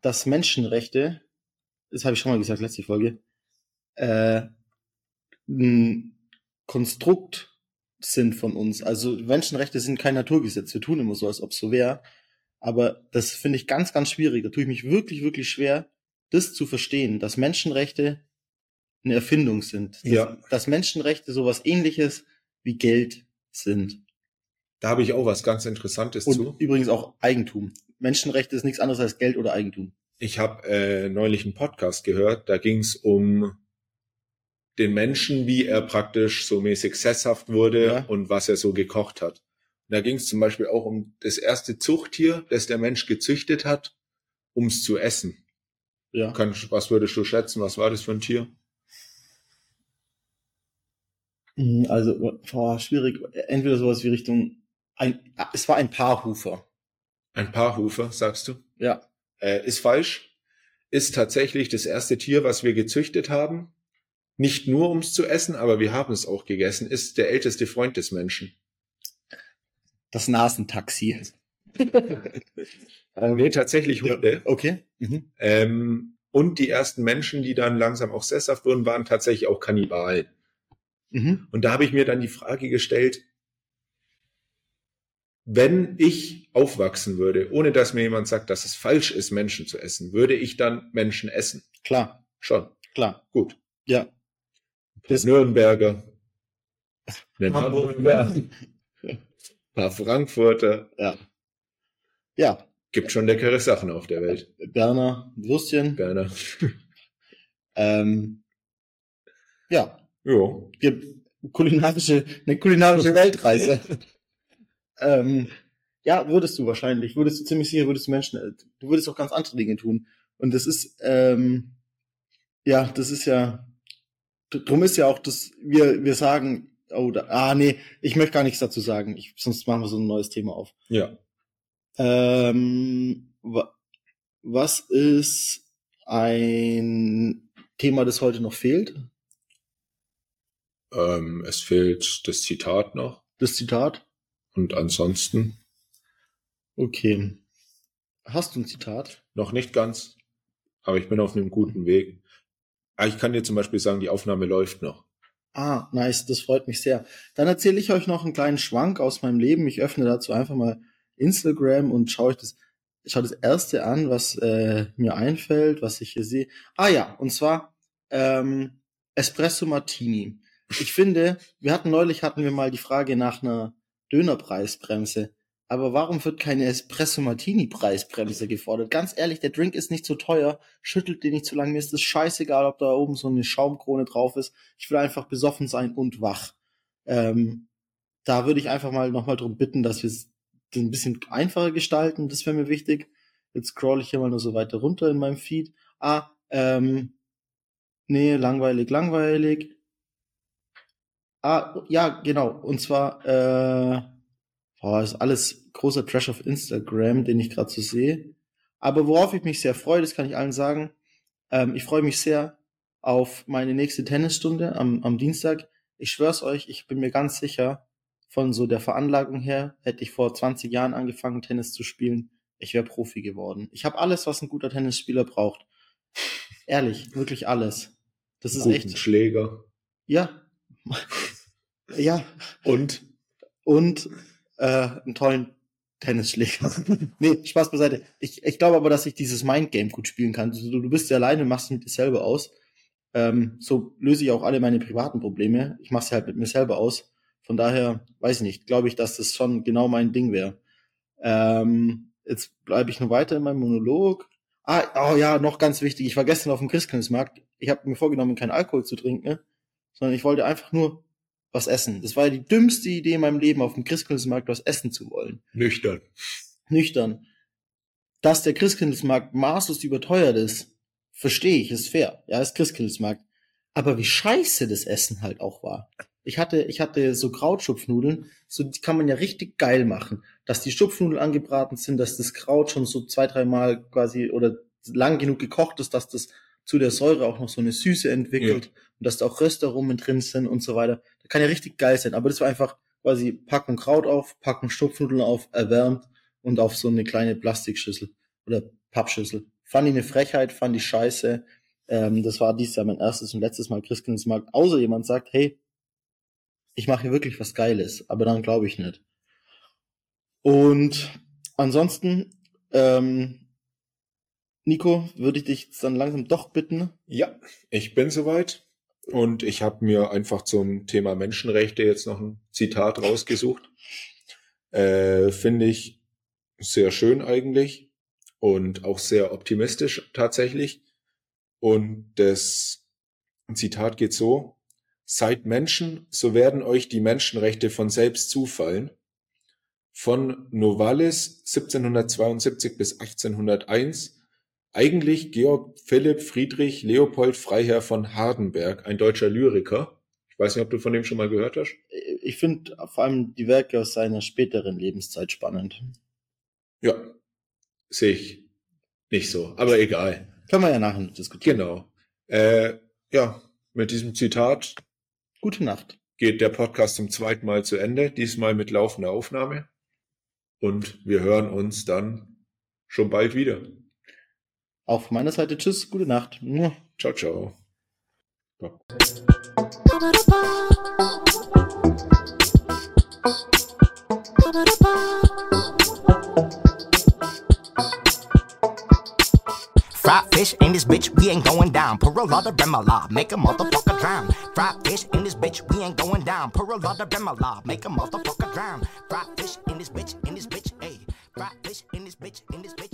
dass Menschenrechte, das habe ich schon mal gesagt, letzte Folge, äh, ein Konstrukt sind von uns. Also Menschenrechte sind kein Naturgesetz. Wir tun immer so, als ob es so wäre. Aber das finde ich ganz, ganz schwierig. Da tue ich mich wirklich, wirklich schwer, das zu verstehen, dass Menschenrechte eine Erfindung sind. Dass, Ja. dass Menschenrechte sowas ähnliches wie Geld sind. Da habe ich auch was ganz Interessantes Und zu. übrigens auch Eigentum. Menschenrechte ist nichts anderes als Geld oder Eigentum. Ich habe äh, neulich einen Podcast gehört, da ging es um den Menschen, wie er praktisch so mäßig sesshaft wurde Ja. und was er so gekocht hat. Da ging es zum Beispiel auch um das erste Zuchttier, das der Mensch gezüchtet hat, ums zu essen. Ja. Kann, was würdest du schätzen? Was war das für ein Tier? Mhm, Also, boah, schwierig. Entweder sowas wie Richtung, ein, es war ein Paarhufer. Ein Paarhufer, sagst du? Ja. Äh, ist falsch. Ist tatsächlich das erste Tier, was wir gezüchtet haben. Nicht nur ums zu essen, aber wir haben es auch gegessen. Ist der älteste Freund des Menschen. Das Nasentaxi. [laughs] Nee, tatsächlich Hunde. Okay. Mhm. Ähm, und die ersten Menschen, die dann langsam auch sesshaft wurden, waren tatsächlich auch Kannibalen. Mhm. Und da habe ich mir dann die Frage gestellt, wenn ich aufwachsen würde, ohne dass mir jemand sagt, dass es falsch ist, Menschen zu essen, würde ich dann Menschen essen? Klar, Schon. klar. Gut. Ja. Das- Nürnberger. Hamburger. Ein paar Frankfurter. Ja. Ja. Gibt schon leckere Sachen auf der Welt. Berner, Würstchen. Berner. Ähm, ja. Jo. Kulinarische, eine kulinarische Weltreise. [laughs] ähm, ja, würdest du wahrscheinlich. Würdest du ziemlich sicher, würdest du Menschen, äh, du würdest auch ganz andere Dinge tun. Und das ist, ähm, ja, das ist ja, drum ist ja auch, dass wir, wir sagen, oh, da, ah, nee, ich möchte gar nichts dazu sagen. Ich, sonst machen wir so ein neues Thema auf. Ja. Ähm, wa was ist ein Thema, das heute noch fehlt? Ähm, es fehlt das Zitat noch. Das Zitat? Und ansonsten Okay. Hast du ein Zitat? noch nicht ganz. Aber ich bin auf einem guten Weg. Ah, ich kann dir zum Beispiel sagen, die Aufnahme läuft noch. Ah, nice, das freut mich sehr. Dann erzähle ich euch noch einen kleinen Schwank aus meinem Leben. Ich öffne dazu einfach mal Instagram und schaue euch das, schaue das erste an, was äh, mir einfällt, was ich hier sehe. Ah ja, und zwar ähm, Espresso Martini. Ich finde, wir hatten neulich hatten wir mal die Frage nach einer Dönerpreisbremse. Aber warum wird keine Espresso Martini Preisbremse gefordert? Ganz ehrlich, der Drink ist nicht so teuer, schüttelt den nicht zu lang, mir ist es scheißegal, ob da oben so eine Schaumkrone drauf ist. Ich will einfach besoffen sein und wach. Ähm, da würde ich einfach mal nochmal drum bitten, dass wir es ein bisschen einfacher gestalten. Das wäre mir wichtig. Jetzt scroll ich hier mal nur so weiter runter in meinem Feed. Ah, ähm, nee, langweilig, langweilig. Ah, ja, genau. Und zwar, äh, boah, ist alles großer Trash auf Instagram, den ich gerade so sehe. Aber worauf ich mich sehr freue, das kann ich allen sagen. Ähm, ich freue mich sehr auf meine nächste Tennisstunde am, am Dienstag. Ich schwör's euch, ich bin mir ganz sicher, von so der Veranlagung her, hätte ich vor 20 Jahren angefangen, Tennis zu spielen, ich wäre Profi geworden. Ich habe alles, was ein guter Tennisspieler braucht. Ehrlich, wirklich alles. Das ist Guten echt. Schläger. Ja. Ja. Und Und äh, einen tollen Tennisschläger. [laughs] nee, Spaß beiseite. Ich, ich glaube aber, dass ich dieses Mindgame gut spielen kann. Du, du bist ja alleine, machst es mit dir selber aus. Ähm, so löse ich auch alle meine privaten Probleme. Ich mache es halt mit mir selber aus. Von daher, weiß ich nicht, glaube ich, dass das schon genau mein Ding wäre. Ähm, jetzt bleibe ich noch weiter in meinem Monolog. Ah, oh ja, noch ganz wichtig. Ich war gestern auf dem Christkindlesmarkt. Ich habe mir vorgenommen, keinen Alkohol zu trinken. sondern ich wollte einfach nur was essen. Das war ja die dümmste Idee in meinem Leben, auf dem Christkindlesmarkt was essen zu wollen. Nüchtern. Nüchtern. Dass der Christkindlesmarkt maßlos überteuert ist, verstehe ich, ist fair. Ja, ist Christkindlesmarkt. Aber wie scheiße das Essen halt auch war. Ich hatte, ich hatte so Krautschupfnudeln, so die kann man ja richtig geil machen. Dass die Schupfnudeln angebraten sind, dass das Kraut schon so zwei, dreimal quasi oder lang genug gekocht ist, dass das zu der Säure auch noch so eine Süße entwickelt und dass da auch Röstaromen drin sind und so weiter. Das kann ja richtig geil sein. Aber das war einfach quasi packen Kraut auf, packen Schupfnudeln auf, erwärmt und auf so eine kleine Plastikschüssel oder Pappschüssel. Fand ich eine Frechheit, fand ich scheiße. Ähm, das war dieses Jahr mein erstes und letztes Mal Christkindlesmarkt. Außer jemand sagt, hey, ich mache hier wirklich was Geiles, aber dann glaube ich nicht. Und ansonsten, ähm, Nico, würde ich dich dann langsam doch bitten. Ja, ich bin soweit. Und ich habe mir einfach zum Thema Menschenrechte jetzt noch ein Zitat rausgesucht. Äh, Finde ich sehr schön eigentlich und auch sehr optimistisch tatsächlich. Und das Zitat geht so, Seid Menschen, so werden euch die Menschenrechte von selbst zufallen. Von Novalis 1772 bis 1801 eigentlich Georg Philipp Friedrich Leopold Freiherr von Hardenberg, ein deutscher Lyriker. Ich weiß nicht, ob du von dem schon mal gehört hast. Ich finde vor allem die Werke aus seiner späteren Lebenszeit spannend. Ja, sehe ich nicht so, aber egal. Können wir ja nachher diskutieren. Genau. Äh, ja, mit diesem Zitat Gute Nacht. geht der Podcast zum zweiten Mal zu Ende, diesmal mit laufender Aufnahme. Und wir hören uns dann schon bald wieder. Auch von meiner Seite Tschüss, gute Nacht. Ciao, ciao. Fried fish in this bitch, we ain't going down. Pour a lot of make a motherfucker drown. Fried fish in this bitch, we ain't going down. Pour a lot of make a motherfucker drown. Fried fish in this bitch, in this bitch. Fried fish in this bitch, in this bitch,